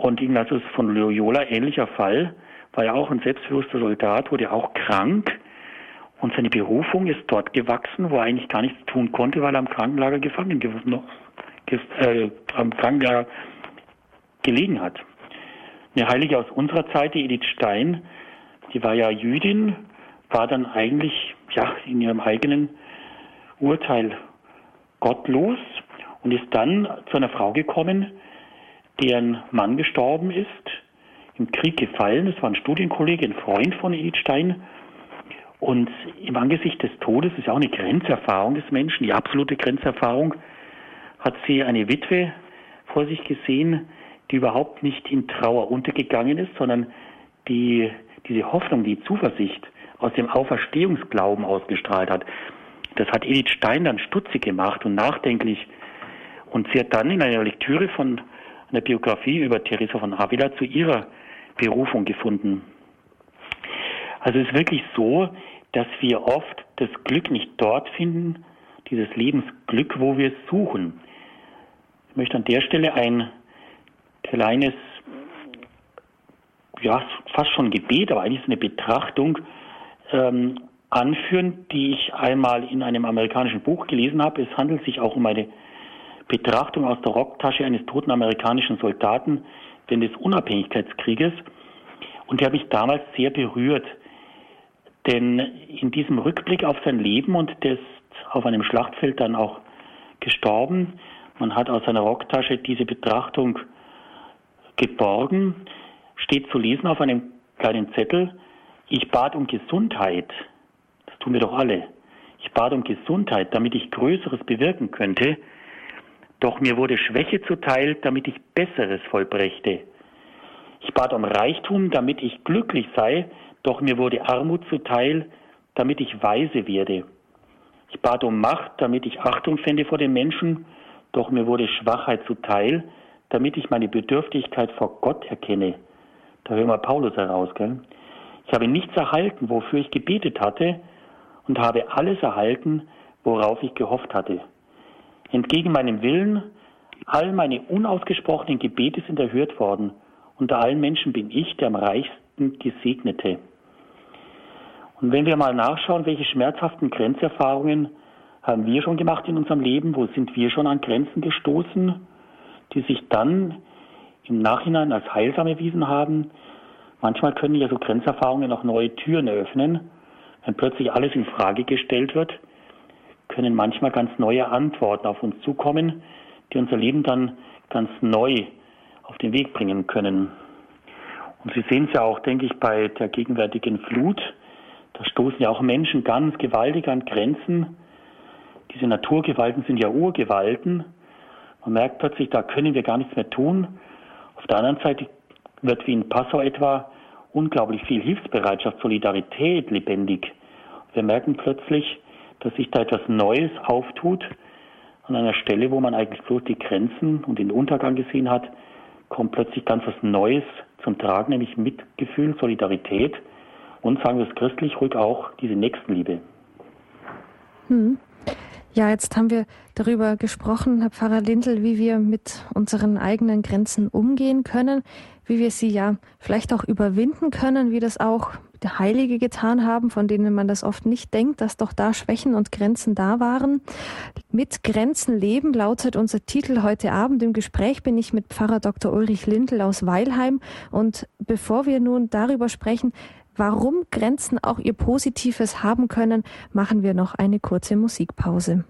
Und Ignatius von Loyola, ähnlicher Fall, war ja auch ein selbstbewusster Soldat, wurde auch krank und seine Berufung ist dort gewachsen, wo er eigentlich gar nichts tun konnte, weil er am Krankenlager gefangen äh, am Krankenlager gelegen hat. Eine Heilige aus unserer Zeit, die Edith Stein, die war ja Jüdin, war dann eigentlich ja in ihrem eigenen Urteil gottlos und ist dann zu einer Frau gekommen, deren Mann gestorben ist, im Krieg gefallen. Das war ein Studienkollege, ein Freund von Edith Stein. Und im Angesicht des Todes, das ist ja auch eine Grenzerfahrung des Menschen, die absolute Grenzerfahrung, hat sie eine Witwe vor sich gesehen, die überhaupt nicht in Trauer untergegangen ist, sondern die diese Hoffnung, die Zuversicht aus dem Auferstehungsglauben ausgestrahlt hat. Das hat Edith Stein dann stutzig gemacht und nachdenklich. Und sie hat dann in einer Lektüre von einer Biografie über Teresa von Avila zu ihrer Berufung gefunden. Also es ist wirklich so, dass wir oft das Glück nicht dort finden, dieses Lebensglück, wo wir es suchen. Ich möchte an der Stelle ein kleines, ja, fast schon Gebet, aber eigentlich so eine Betrachtung ähm, anführen, die ich einmal in einem amerikanischen Buch gelesen habe. Es handelt sich auch um eine Betrachtung aus der Rocktasche eines toten amerikanischen Soldaten während des Unabhängigkeitskrieges. Und der hat mich damals sehr berührt. Denn in diesem Rückblick auf sein Leben und der ist auf einem Schlachtfeld dann auch gestorben, man hat aus seiner Rocktasche diese Betrachtung geborgen, steht zu lesen auf einem kleinen Zettel, ich bat um Gesundheit. Das tun wir doch alle. Ich bat um Gesundheit, damit ich Größeres bewirken könnte. Doch mir wurde Schwäche zuteil, damit ich Besseres vollbrächte. Ich bat um Reichtum, damit ich glücklich sei, doch mir wurde Armut zuteil, damit ich weise werde. Ich bat um Macht, damit ich Achtung fände vor den Menschen, doch mir wurde Schwachheit zuteil, damit ich meine Bedürftigkeit vor Gott erkenne. Da hören wir Paulus heraus, gell? Ich habe nichts erhalten, wofür ich gebetet hatte, und habe alles erhalten, worauf ich gehofft hatte. Entgegen meinem Willen, all meine unausgesprochenen Gebete sind erhört worden. Unter allen Menschen bin ich der am reichsten Gesegnete. Und wenn wir mal nachschauen, welche schmerzhaften Grenzerfahrungen haben wir schon gemacht in unserem Leben, wo sind wir schon an Grenzen gestoßen, die sich dann im Nachhinein als heilsam erwiesen haben, Manchmal können ja so Grenzerfahrungen auch neue Türen eröffnen. Wenn plötzlich alles in Frage gestellt wird, können manchmal ganz neue Antworten auf uns zukommen, die unser Leben dann ganz neu auf den Weg bringen können. Und Sie sehen es ja auch, denke ich, bei der gegenwärtigen Flut. Da stoßen ja auch Menschen ganz gewaltig an Grenzen. Diese Naturgewalten sind ja Urgewalten. Man merkt plötzlich, da können wir gar nichts mehr tun. Auf der anderen Seite wird wie in Passau etwa unglaublich viel Hilfsbereitschaft, Solidarität lebendig. Wir merken plötzlich, dass sich da etwas Neues auftut. An einer Stelle, wo man eigentlich bloß die Grenzen und den Untergang gesehen hat, kommt plötzlich ganz was Neues zum Tragen, nämlich Mitgefühl, Solidarität und sagen wir es christlich ruhig auch diese Nächstenliebe. Hm. Ja, jetzt haben wir darüber gesprochen, Herr Pfarrer Lindl, wie wir mit unseren eigenen Grenzen umgehen können, wie wir sie ja vielleicht auch überwinden können, wie das auch Heilige getan haben, von denen man das oft nicht denkt, dass doch da Schwächen und Grenzen da waren. Mit Grenzen leben lautet unser Titel heute Abend. Im Gespräch bin ich mit Pfarrer Dr. Ulrich Lindl aus Weilheim. Und bevor wir nun darüber sprechen, warum Grenzen auch ihr Positives haben können, machen wir noch eine kurze Musikpause.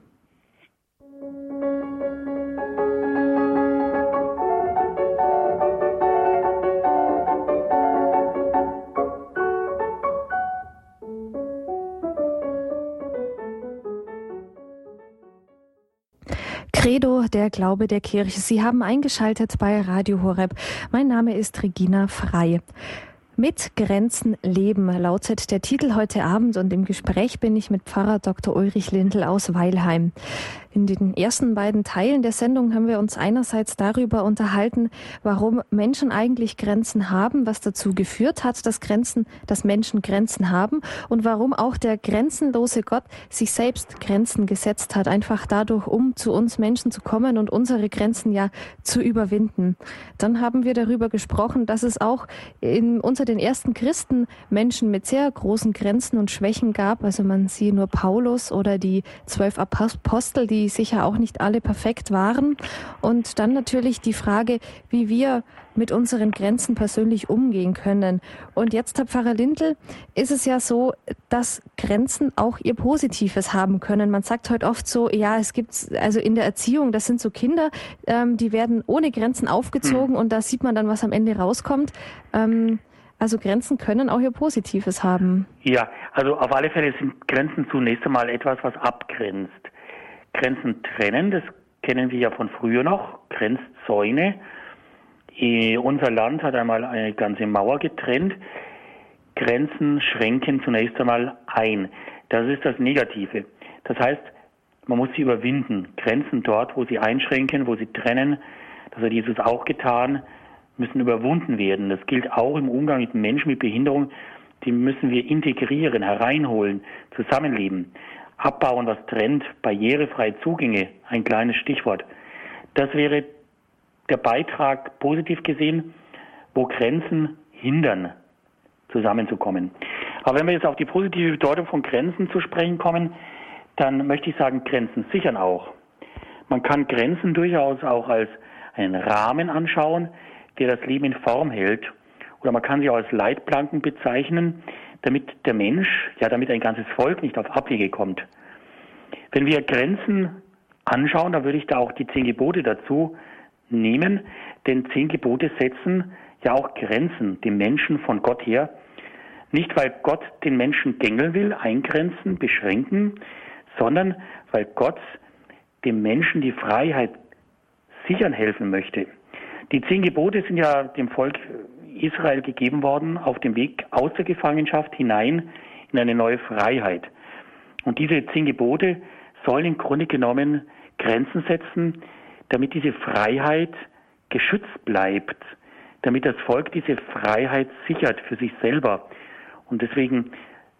Der Glaube der Kirche. Sie haben eingeschaltet bei Radio Horeb. Mein Name ist Regina Frei. Mit Grenzen leben lautet der Titel heute Abend und im Gespräch bin ich mit Pfarrer Dr. Ulrich Lindl aus Weilheim. In den ersten beiden Teilen der Sendung haben wir uns einerseits darüber unterhalten, warum Menschen eigentlich Grenzen haben, was dazu geführt hat, dass Grenzen, dass Menschen Grenzen haben und warum auch der grenzenlose Gott sich selbst Grenzen gesetzt hat, einfach dadurch, um zu uns Menschen zu kommen und unsere Grenzen ja zu überwinden. Dann haben wir darüber gesprochen, dass es auch in, unter den ersten Christen Menschen mit sehr großen Grenzen und Schwächen gab. Also man sieht nur Paulus oder die zwölf Apostel, die die sicher auch nicht alle perfekt waren. Und dann natürlich die Frage, wie wir mit unseren Grenzen persönlich umgehen können. Und jetzt, Herr Pfarrer Lindl, ist es ja so, dass Grenzen auch ihr Positives haben können. Man sagt heute oft so, ja, es gibt, also in der Erziehung, das sind so Kinder, ähm, die werden ohne Grenzen aufgezogen hm. und da sieht man dann, was am Ende rauskommt. Ähm, also Grenzen können auch ihr Positives haben. Ja, also auf alle Fälle sind Grenzen zunächst einmal etwas, was abgrenzt. Grenzen trennen, das kennen wir ja von früher noch, Grenzzäune. Unser Land hat einmal eine ganze Mauer getrennt. Grenzen schränken zunächst einmal ein. Das ist das Negative. Das heißt, man muss sie überwinden. Grenzen dort, wo sie einschränken, wo sie trennen, das hat Jesus auch getan, müssen überwunden werden. Das gilt auch im Umgang mit Menschen mit Behinderung. Die müssen wir integrieren, hereinholen, zusammenleben. Abbauen, was trennt, barrierefreie Zugänge, ein kleines Stichwort. Das wäre der Beitrag positiv gesehen, wo Grenzen hindern, zusammenzukommen. Aber wenn wir jetzt auf die positive Bedeutung von Grenzen zu sprechen kommen, dann möchte ich sagen, Grenzen sichern auch. Man kann Grenzen durchaus auch als einen Rahmen anschauen, der das Leben in Form hält. Oder man kann sie auch als Leitplanken bezeichnen, damit der Mensch, ja, damit ein ganzes Volk nicht auf Abwege kommt. Wenn wir Grenzen anschauen, dann würde ich da auch die zehn Gebote dazu nehmen, denn zehn Gebote setzen ja auch Grenzen dem Menschen von Gott her. Nicht, weil Gott den Menschen gängeln will, eingrenzen, beschränken, sondern weil Gott dem Menschen die Freiheit sichern helfen möchte. Die zehn Gebote sind ja dem Volk Israel gegeben worden auf dem Weg aus der Gefangenschaft hinein in eine neue Freiheit. Und diese zehn Gebote sollen im Grunde genommen Grenzen setzen, damit diese Freiheit geschützt bleibt, damit das Volk diese Freiheit sichert für sich selber. Und deswegen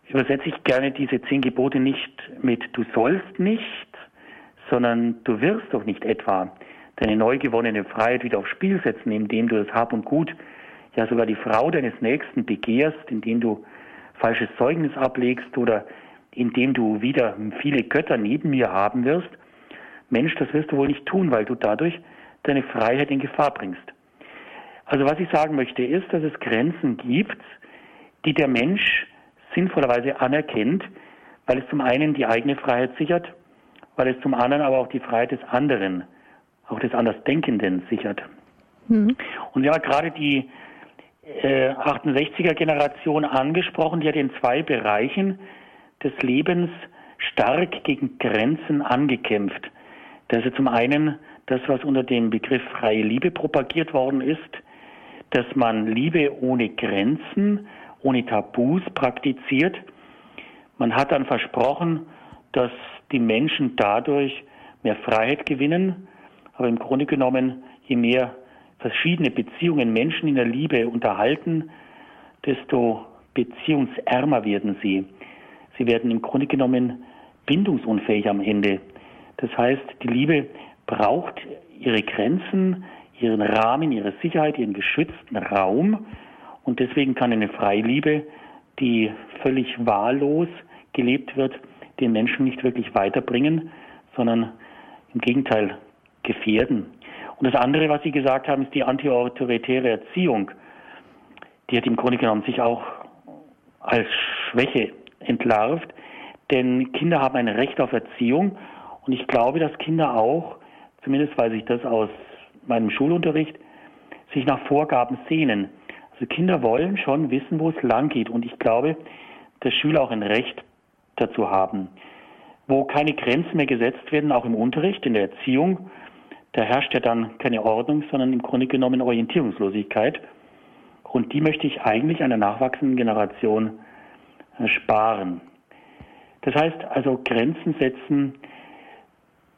übersetze ich gerne diese zehn Gebote nicht mit du sollst nicht, sondern du wirst doch nicht etwa deine neu gewonnene Freiheit wieder aufs Spiel setzen, indem du das Hab und Gut ja sogar die Frau deines Nächsten begehrst, indem du falsches Zeugnis ablegst oder indem du wieder viele Götter neben mir haben wirst. Mensch, das wirst du wohl nicht tun, weil du dadurch deine Freiheit in Gefahr bringst. Also was ich sagen möchte ist, dass es Grenzen gibt, die der Mensch sinnvollerweise anerkennt, weil es zum einen die eigene Freiheit sichert, weil es zum anderen aber auch die Freiheit des anderen, auch des Andersdenkenden sichert. Mhm. Und ja, gerade die äh, 68er Generation angesprochen, die hat in zwei Bereichen des Lebens stark gegen Grenzen angekämpft. Das ist zum einen das, was unter dem Begriff freie Liebe propagiert worden ist, dass man Liebe ohne Grenzen, ohne Tabus praktiziert. Man hat dann versprochen, dass die Menschen dadurch mehr Freiheit gewinnen. Aber im Grunde genommen, je mehr verschiedene Beziehungen Menschen in der Liebe unterhalten, desto beziehungsärmer werden sie. Sie werden im Grunde genommen bindungsunfähig am Ende. Das heißt, die Liebe braucht ihre Grenzen, ihren Rahmen, ihre Sicherheit, ihren geschützten Raum. Und deswegen kann eine Freiliebe, die völlig wahllos gelebt wird, den Menschen nicht wirklich weiterbringen, sondern im Gegenteil gefährden. Und das andere, was Sie gesagt haben, ist die antiautoritäre Erziehung. Die hat im Grunde genommen sich auch als Schwäche entlarvt, denn Kinder haben ein Recht auf Erziehung und ich glaube, dass Kinder auch, zumindest weiß ich das aus meinem Schulunterricht, sich nach Vorgaben sehnen. Also Kinder wollen schon wissen, wo es lang geht und ich glaube, dass Schüler auch ein Recht dazu haben. Wo keine Grenzen mehr gesetzt werden, auch im Unterricht, in der Erziehung, da herrscht ja dann keine Ordnung, sondern im Grunde genommen Orientierungslosigkeit. Und die möchte ich eigentlich einer nachwachsenden Generation äh, sparen. Das heißt also, Grenzen setzen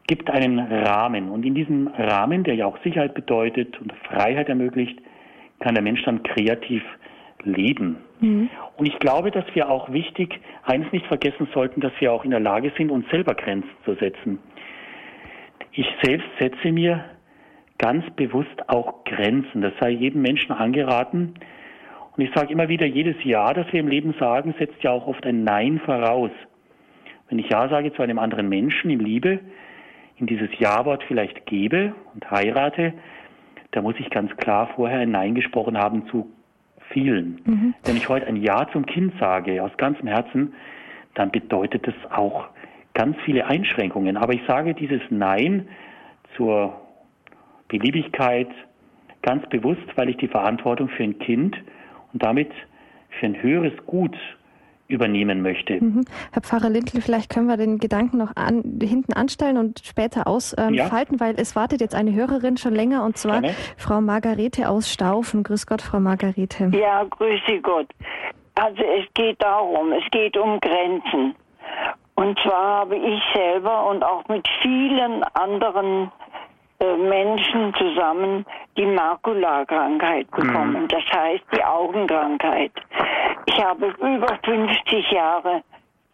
gibt einen Rahmen. Und in diesem Rahmen, der ja auch Sicherheit bedeutet und Freiheit ermöglicht, kann der Mensch dann kreativ leben. Mhm. Und ich glaube, dass wir auch wichtig eines nicht vergessen sollten, dass wir auch in der Lage sind, uns selber Grenzen zu setzen. Ich selbst setze mir ganz bewusst auch Grenzen. Das sei jedem Menschen angeraten. Und ich sage immer wieder, jedes Ja, das wir im Leben sagen, setzt ja auch oft ein Nein voraus. Wenn ich Ja sage zu einem anderen Menschen in Liebe, in dieses Ja-Wort vielleicht gebe und heirate, da muss ich ganz klar vorher ein Nein gesprochen haben zu vielen. Mhm. Wenn ich heute ein Ja zum Kind sage, aus ganzem Herzen, dann bedeutet das auch ganz viele Einschränkungen. Aber ich sage dieses Nein zur Beliebigkeit ganz bewusst, weil ich die Verantwortung für ein Kind und damit für ein höheres Gut übernehmen möchte. Mhm. Herr Pfarrer Lindl, vielleicht können wir den Gedanken noch an, hinten anstellen und später ausfalten, ähm, ja. weil es wartet jetzt eine Hörerin schon länger und zwar Gerne. Frau Margarete aus Staufen. Grüß Gott, Frau Margarete. Ja, grüße Gott. Also es geht darum, es geht um Grenzen. Und zwar habe ich selber und auch mit vielen anderen äh, Menschen zusammen die Makulakrankheit bekommen, mhm. das heißt die Augenkrankheit. Ich habe über 50 Jahre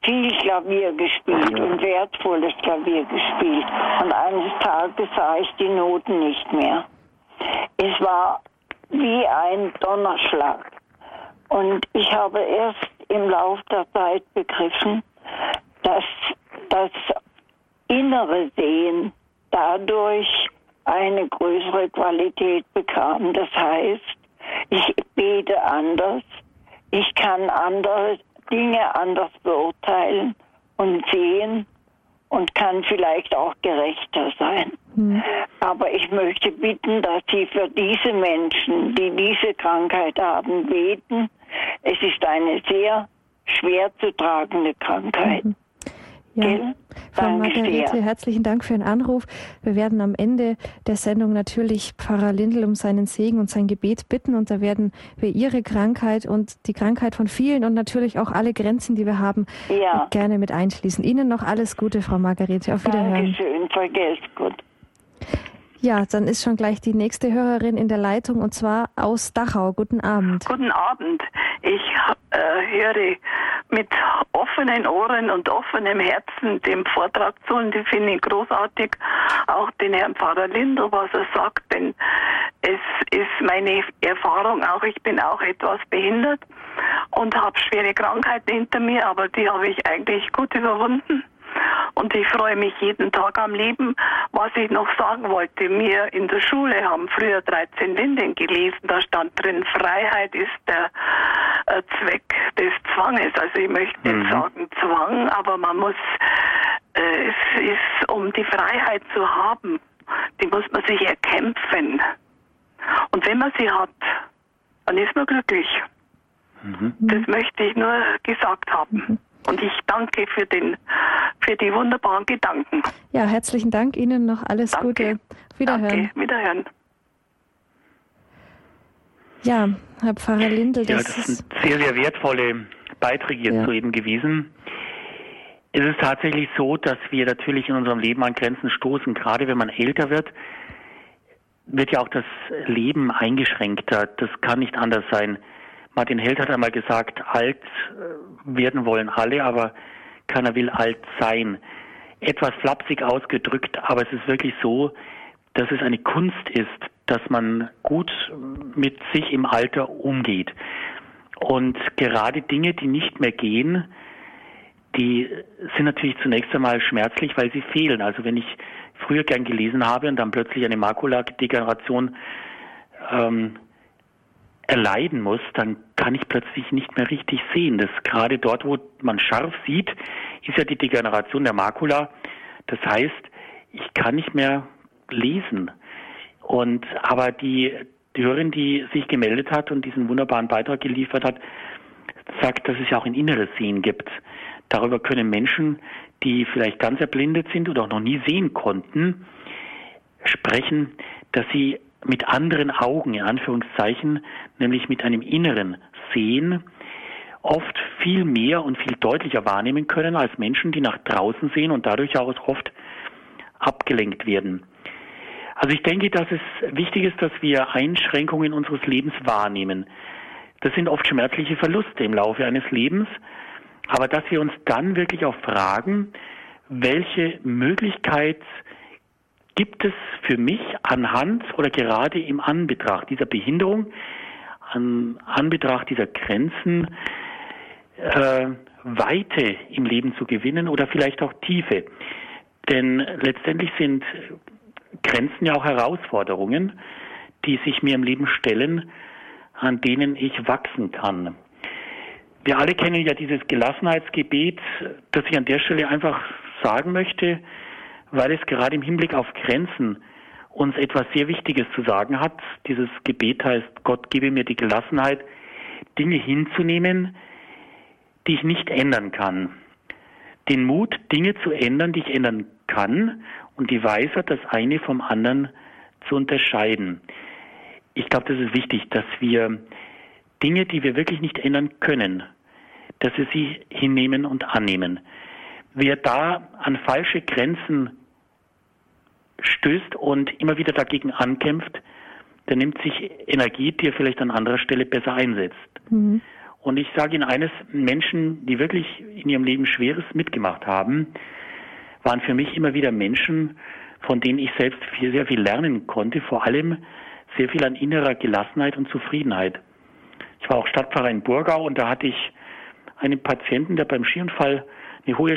viel Klavier gespielt und wertvolles Klavier gespielt. Und eines Tages sah ich die Noten nicht mehr. Es war wie ein Donnerschlag. Und ich habe erst im Lauf der Zeit begriffen, dass das innere Sehen dadurch eine größere Qualität bekam. Das heißt, ich bete anders, ich kann andere Dinge anders beurteilen und sehen und kann vielleicht auch gerechter sein. Mhm. Aber ich möchte bitten, dass Sie für diese Menschen, die diese Krankheit haben, beten. Es ist eine sehr schwer zu tragende Krankheit. Mhm. Ja. Frau Margarete, herzlichen Dank für den Anruf. Wir werden am Ende der Sendung natürlich Pfarrer Lindl um seinen Segen und sein Gebet bitten und da werden wir Ihre Krankheit und die Krankheit von vielen und natürlich auch alle Grenzen, die wir haben, ja. gerne mit einschließen. Ihnen noch alles Gute, Frau Margarete. Auf Wiederhören. Dankeschön, vergesst gut. Ja, dann ist schon gleich die nächste Hörerin in der Leitung und zwar aus Dachau. Guten Abend. Guten Abend. Ich äh, höre mit offenen Ohren und offenem Herzen dem Vortrag zu und ich finde ihn großartig. Auch den Herrn Pfarrer Lindl, was er sagt, denn es ist meine Erfahrung auch, ich bin auch etwas behindert und habe schwere Krankheiten hinter mir, aber die habe ich eigentlich gut überwunden. Und ich freue mich jeden Tag am Leben. Was ich noch sagen wollte, wir in der Schule haben früher 13 Linden gelesen. Da stand drin, Freiheit ist der äh, Zweck des Zwanges. Also ich möchte nicht mhm. sagen Zwang, aber man muss, äh, es ist, um die Freiheit zu haben, die muss man sich erkämpfen. Und wenn man sie hat, dann ist man glücklich. Mhm. Das möchte ich nur gesagt haben. Und ich danke für, den, für die wunderbaren Gedanken. Ja, herzlichen Dank Ihnen noch alles Danke. Gute. Wiederhören. Danke, wiederhören. Ja, Herr Pfarrer Lindel, Ja, das, das ist sind sehr, sehr wertvolle Beiträge jetzt Ja. soeben gewesen. Es ist tatsächlich so, dass wir natürlich in unserem Leben an Grenzen stoßen. Gerade wenn man älter wird, wird ja auch das Leben eingeschränkter. Das kann nicht anders sein. Martin Held hat einmal gesagt, alt äh, werden wollen alle, aber keiner will alt sein. Etwas flapsig ausgedrückt, aber es ist wirklich so, dass es eine Kunst ist, dass man gut mit sich im Alter umgeht. Und gerade Dinge, die nicht mehr gehen, die sind natürlich zunächst einmal schmerzlich, weil sie fehlen. Also wenn ich früher gern gelesen habe und dann plötzlich eine Makuladegeneration ähm, erleiden muss, dann kann ich plötzlich nicht mehr richtig sehen. Das gerade dort, wo man scharf sieht, ist ja die Degeneration der Makula. Das heißt, ich kann nicht mehr lesen. Und aber die, die Hörerin, die sich gemeldet hat und diesen wunderbaren Beitrag geliefert hat, sagt, dass es ja auch ein inneres Sehen gibt. Darüber können Menschen, die vielleicht ganz erblindet sind oder auch noch nie sehen konnten, sprechen, dass sie mit anderen Augen, in Anführungszeichen, nämlich mit einem inneren Sehen, oft viel mehr und viel deutlicher wahrnehmen können als Menschen, die nach draußen sehen und dadurch auch oft abgelenkt werden. Also ich denke, dass es wichtig ist, dass wir Einschränkungen unseres Lebens wahrnehmen. Das sind oft schmerzliche Verluste im Laufe eines Lebens, aber dass wir uns dann wirklich auch fragen, welche Möglichkeit gibt es für mich anhand oder gerade im Anbetracht dieser Behinderung, an Anbetracht dieser Grenzen, äh, Weite im Leben zu gewinnen oder vielleicht auch Tiefe. Denn letztendlich sind Grenzen ja auch Herausforderungen, die sich mir im Leben stellen, an denen ich wachsen kann. Wir alle kennen ja dieses Gelassenheitsgebet, das ich an der Stelle einfach sagen möchte, weil es gerade im Hinblick auf Grenzen uns etwas sehr Wichtiges zu sagen hat. Dieses Gebet heißt, Gott gebe mir die Gelassenheit, Dinge hinzunehmen, die ich nicht ändern kann. Den Mut, Dinge zu ändern, die ich ändern kann und die Weisheit, das eine vom anderen zu unterscheiden. Ich glaube, das ist wichtig, dass wir Dinge, die wir wirklich nicht ändern können, dass wir sie hinnehmen und annehmen. Wer da an falsche Grenzen stößt und immer wieder dagegen ankämpft, der nimmt sich Energie, die er vielleicht an anderer Stelle besser einsetzt. Mhm. Und ich sage Ihnen eines, Menschen, die wirklich in ihrem Leben Schweres mitgemacht haben, waren für mich immer wieder Menschen, von denen ich selbst viel, sehr viel lernen konnte, vor allem sehr viel an innerer Gelassenheit und Zufriedenheit. Ich war auch Stadtpfarrer in Burgau und da hatte ich einen Patienten, der beim Skiunfall eine hohe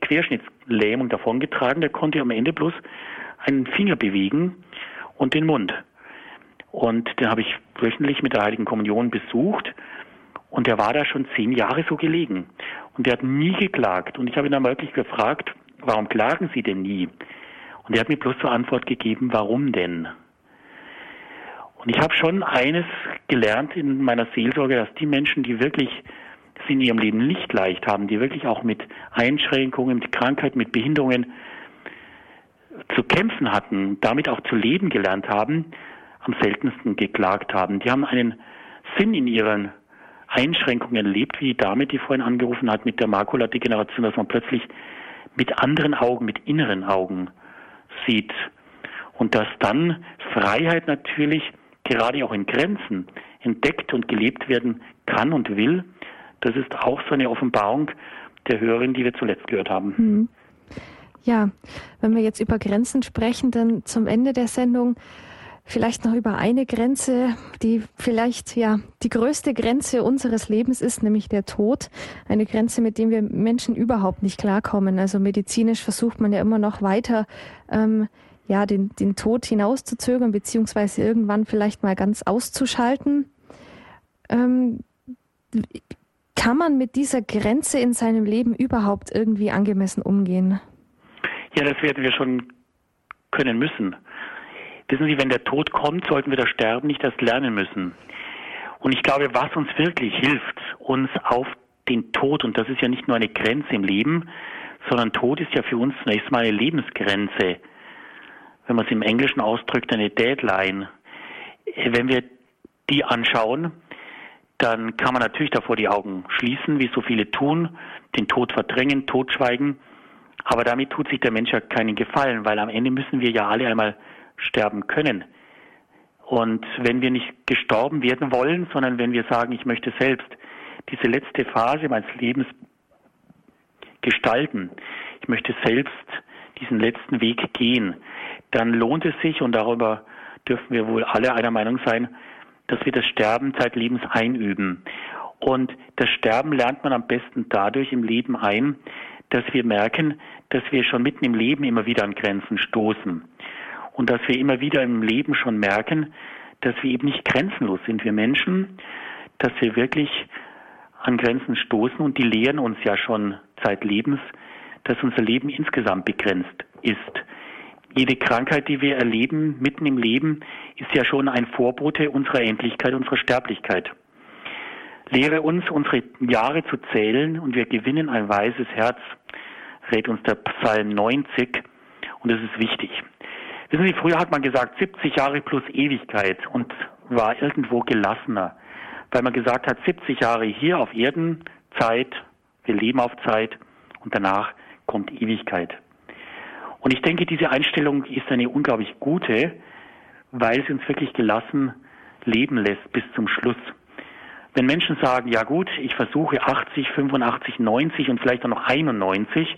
Querschnittslähmung davongetragen, der konnte am Ende bloß einen Finger bewegen und den Mund. Und den habe ich wöchentlich mit der Heiligen Kommunion besucht und der war da schon zehn Jahre so gelegen. Und der hat nie geklagt. Und ich habe ihn dann wirklich gefragt, warum klagen Sie denn nie? Und er hat mir bloß zur Antwort gegeben, warum denn? Und ich habe schon eines gelernt in meiner Seelsorge, dass die Menschen, die wirklich es in ihrem Leben nicht leicht haben, die wirklich auch mit Einschränkungen, mit Krankheiten, mit Behinderungen zu kämpfen hatten, damit auch zu leben gelernt haben, am seltensten geklagt haben. Die haben einen Sinn in ihren Einschränkungen erlebt, wie die Dame, die vorhin angerufen hat mit der Makuladegeneration, dass man plötzlich mit anderen Augen, mit inneren Augen sieht. Und dass dann Freiheit natürlich gerade auch in Grenzen entdeckt und gelebt werden kann und will. Das ist auch so eine Offenbarung der Hörerin, die wir zuletzt gehört haben. Mhm. Ja, wenn wir jetzt über Grenzen sprechen, dann zum Ende der Sendung vielleicht noch über eine Grenze, die vielleicht ja die größte Grenze unseres Lebens ist, nämlich der Tod. Eine Grenze, mit dem wir Menschen überhaupt nicht klarkommen. Also medizinisch versucht man ja immer noch weiter, ähm, ja, den, den Tod hinauszuzögern, beziehungsweise irgendwann vielleicht mal ganz auszuschalten. Ähm, kann man mit dieser Grenze in seinem Leben überhaupt irgendwie angemessen umgehen? Ja, das werden wir schon können müssen. Wissen Sie, wenn der Tod kommt, sollten wir das Sterben nicht erst lernen müssen. Und ich glaube, was uns wirklich hilft, uns auf den Tod. Und das ist ja nicht nur eine Grenze im Leben, sondern Tod ist ja für uns zunächst mal eine Lebensgrenze. Wenn man es im Englischen ausdrückt, eine Deadline. Wenn wir die anschauen, dann kann man natürlich davor die Augen schließen, wie so viele tun, den Tod verdrängen, totschweigen. Aber damit tut sich der Mensch ja keinen Gefallen, weil am Ende müssen wir ja alle einmal sterben können. Und wenn wir nicht gestorben werden wollen, sondern wenn wir sagen, ich möchte selbst diese letzte Phase meines Lebens gestalten, ich möchte selbst diesen letzten Weg gehen, dann lohnt es sich, und darüber dürfen wir wohl alle einer Meinung sein, dass wir das Sterben zeitlebens einüben. Und das Sterben lernt man am besten dadurch im Leben ein, dass wir merken, dass wir schon mitten im Leben immer wieder an Grenzen stoßen. Und dass wir immer wieder im Leben schon merken, dass wir eben nicht grenzenlos sind, wir Menschen, dass wir wirklich an Grenzen stoßen und die lehren uns ja schon zeitlebens, dass unser Leben insgesamt begrenzt ist. Jede Krankheit, die wir erleben mitten im Leben, ist ja schon ein Vorbote unserer Endlichkeit, unserer Sterblichkeit. Lehre uns, unsere Jahre zu zählen und wir gewinnen ein weises Herz, rät uns der Psalm 90 und das ist wichtig. Wissen Sie, früher hat man gesagt 70 Jahre plus Ewigkeit und war irgendwo gelassener, weil man gesagt hat 70 Jahre hier auf Erden, Zeit, wir leben auf Zeit und danach kommt Ewigkeit. Und ich denke, diese Einstellung ist eine unglaublich gute, weil sie uns wirklich gelassen leben lässt bis zum Schluss. Wenn Menschen sagen, ja gut, ich versuche 80, 85, 90 und vielleicht auch noch 91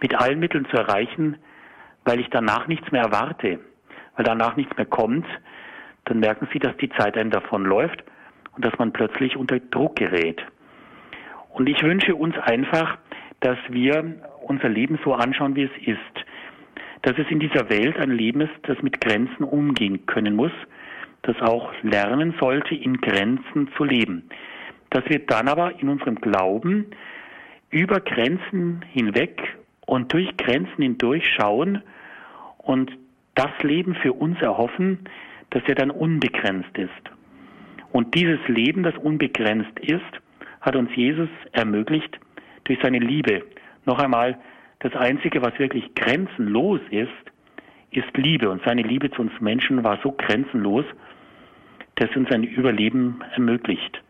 mit allen Mitteln zu erreichen, weil ich danach nichts mehr erwarte, weil danach nichts mehr kommt, dann merken sie, dass die Zeit einem davon läuft und dass man plötzlich unter Druck gerät. Und ich wünsche uns einfach, dass wir unser Leben so anschauen, wie es ist. Dass es in dieser Welt ein Leben ist, das mit Grenzen umgehen können muss, das auch lernen sollte, in Grenzen zu leben. Dass wir dann aber in unserem Glauben über Grenzen hinweg und durch Grenzen hindurch schauen und das Leben für uns erhoffen, das ja dann unbegrenzt ist. Und dieses Leben, das unbegrenzt ist, hat uns Jesus ermöglicht durch seine Liebe. Noch einmal, das Einzige, was wirklich grenzenlos ist, ist Liebe. Und seine Liebe zu uns Menschen war so grenzenlos, dass uns ein Überleben ermöglicht.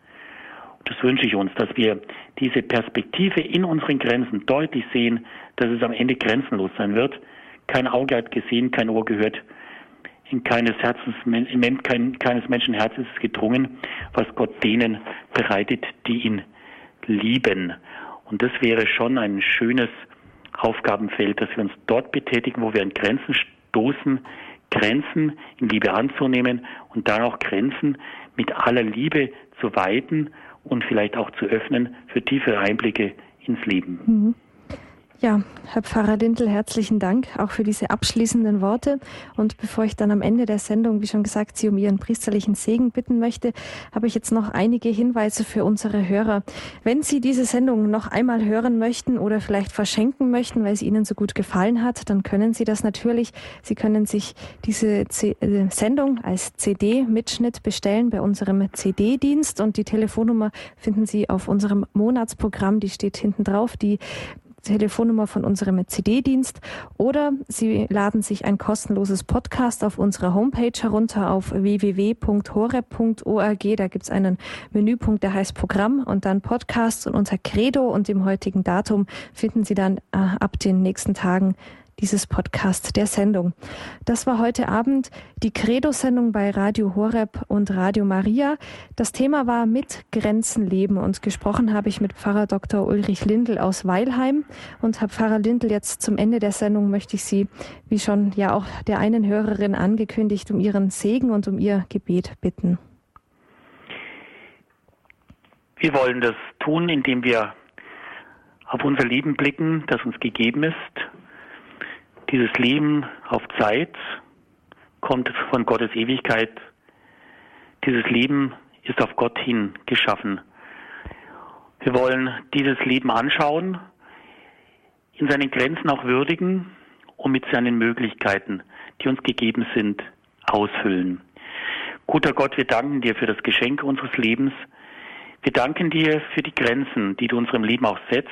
Und das wünsche ich uns, dass wir diese Perspektive in unseren Grenzen deutlich sehen, dass es am Ende grenzenlos sein wird. Kein Auge hat gesehen, kein Ohr gehört, in keines Herzens, in kein, keines Menschen Herzens ist gedrungen, was Gott denen bereitet, die ihn lieben. Und das wäre schon ein schönes Aufgabenfeld, dass wir uns dort betätigen, wo wir an Grenzen stoßen, Grenzen in Liebe anzunehmen und dann auch Grenzen mit aller Liebe zu weiten und vielleicht auch zu öffnen für tiefere Einblicke ins Leben. Mhm. Ja, Herr Pfarrer Lindl, herzlichen Dank auch für diese abschließenden Worte. Und bevor ich dann am Ende der Sendung, wie schon gesagt, Sie um Ihren priesterlichen Segen bitten möchte, habe ich jetzt noch einige Hinweise für unsere Hörer. Wenn Sie diese Sendung noch einmal hören möchten oder vielleicht verschenken möchten, weil sie Ihnen so gut gefallen hat, dann können Sie das natürlich. Sie können sich diese C äh, Sendung als CD-Mitschnitt bestellen bei unserem CD-Dienst und die Telefonnummer finden Sie auf unserem Monatsprogramm. Die steht hinten drauf. Die Telefonnummer von unserem CD-Dienst oder Sie laden sich ein kostenloses Podcast auf unserer Homepage herunter auf www.horeb.org. Da gibt es einen Menüpunkt, der heißt Programm und dann Podcast und unter Credo und dem heutigen Datum finden Sie dann äh, ab den nächsten Tagen dieses Podcast der Sendung. Das war heute Abend die Credo-Sendung bei Radio Horeb und Radio Maria. Das Thema war mit Grenzen leben und gesprochen habe ich mit Pfarrer Dr. Ulrich Lindl aus Weilheim. Und Herr Pfarrer Lindl, jetzt zum Ende der Sendung möchte ich Sie, wie schon ja auch der einen Hörerin angekündigt, um Ihren Segen und um Ihr Gebet bitten. Wir wollen das tun, indem wir auf unser Leben blicken, das uns gegeben ist dieses Leben auf Zeit kommt von Gottes Ewigkeit. Dieses Leben ist auf Gott hin geschaffen. Wir wollen dieses Leben anschauen, in seinen Grenzen auch würdigen und mit seinen Möglichkeiten, die uns gegeben sind, ausfüllen. Guter Gott, wir danken dir für das Geschenk unseres Lebens. Wir danken dir für die Grenzen, die du unserem Leben auch setzt,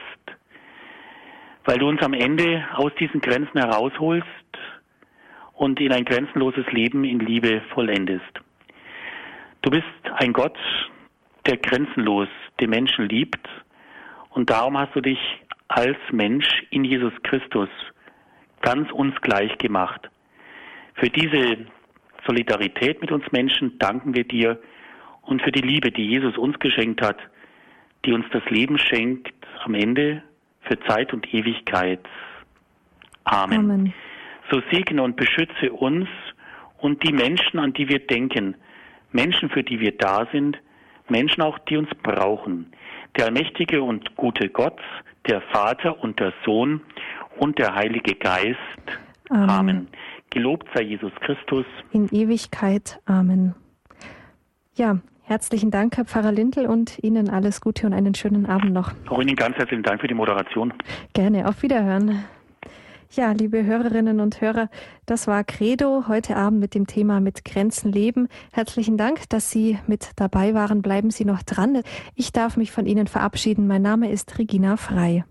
weil du uns am Ende aus diesen Grenzen herausholst und in ein grenzenloses Leben in Liebe vollendest. Du bist ein Gott, der grenzenlos den Menschen liebt und darum hast du dich als Mensch in Jesus Christus ganz uns gleich gemacht. Für diese Solidarität mit uns Menschen danken wir dir und für die Liebe, die Jesus uns geschenkt hat, die uns das Leben schenkt am Ende für Zeit und Ewigkeit. Amen. Amen. So segne und beschütze uns und die Menschen, an die wir denken, Menschen, für die wir da sind, Menschen auch, die uns brauchen. Der allmächtige und gute Gott, der Vater und der Sohn und der Heilige Geist. Amen. Amen. Gelobt sei Jesus Christus. In Ewigkeit. Amen. Ja, herzlichen Dank, Herr Pfarrer Lindl, und Ihnen alles Gute und einen schönen Abend noch. Auch Ihnen ganz herzlichen Dank für die Moderation. Gerne, auf Wiederhören. Ja, liebe Hörerinnen und Hörer, das war Credo heute Abend mit dem Thema mit Grenzen leben. Herzlichen Dank, dass Sie mit dabei waren. Bleiben Sie noch dran. Ich darf mich von Ihnen verabschieden. Mein Name ist Regina Frei.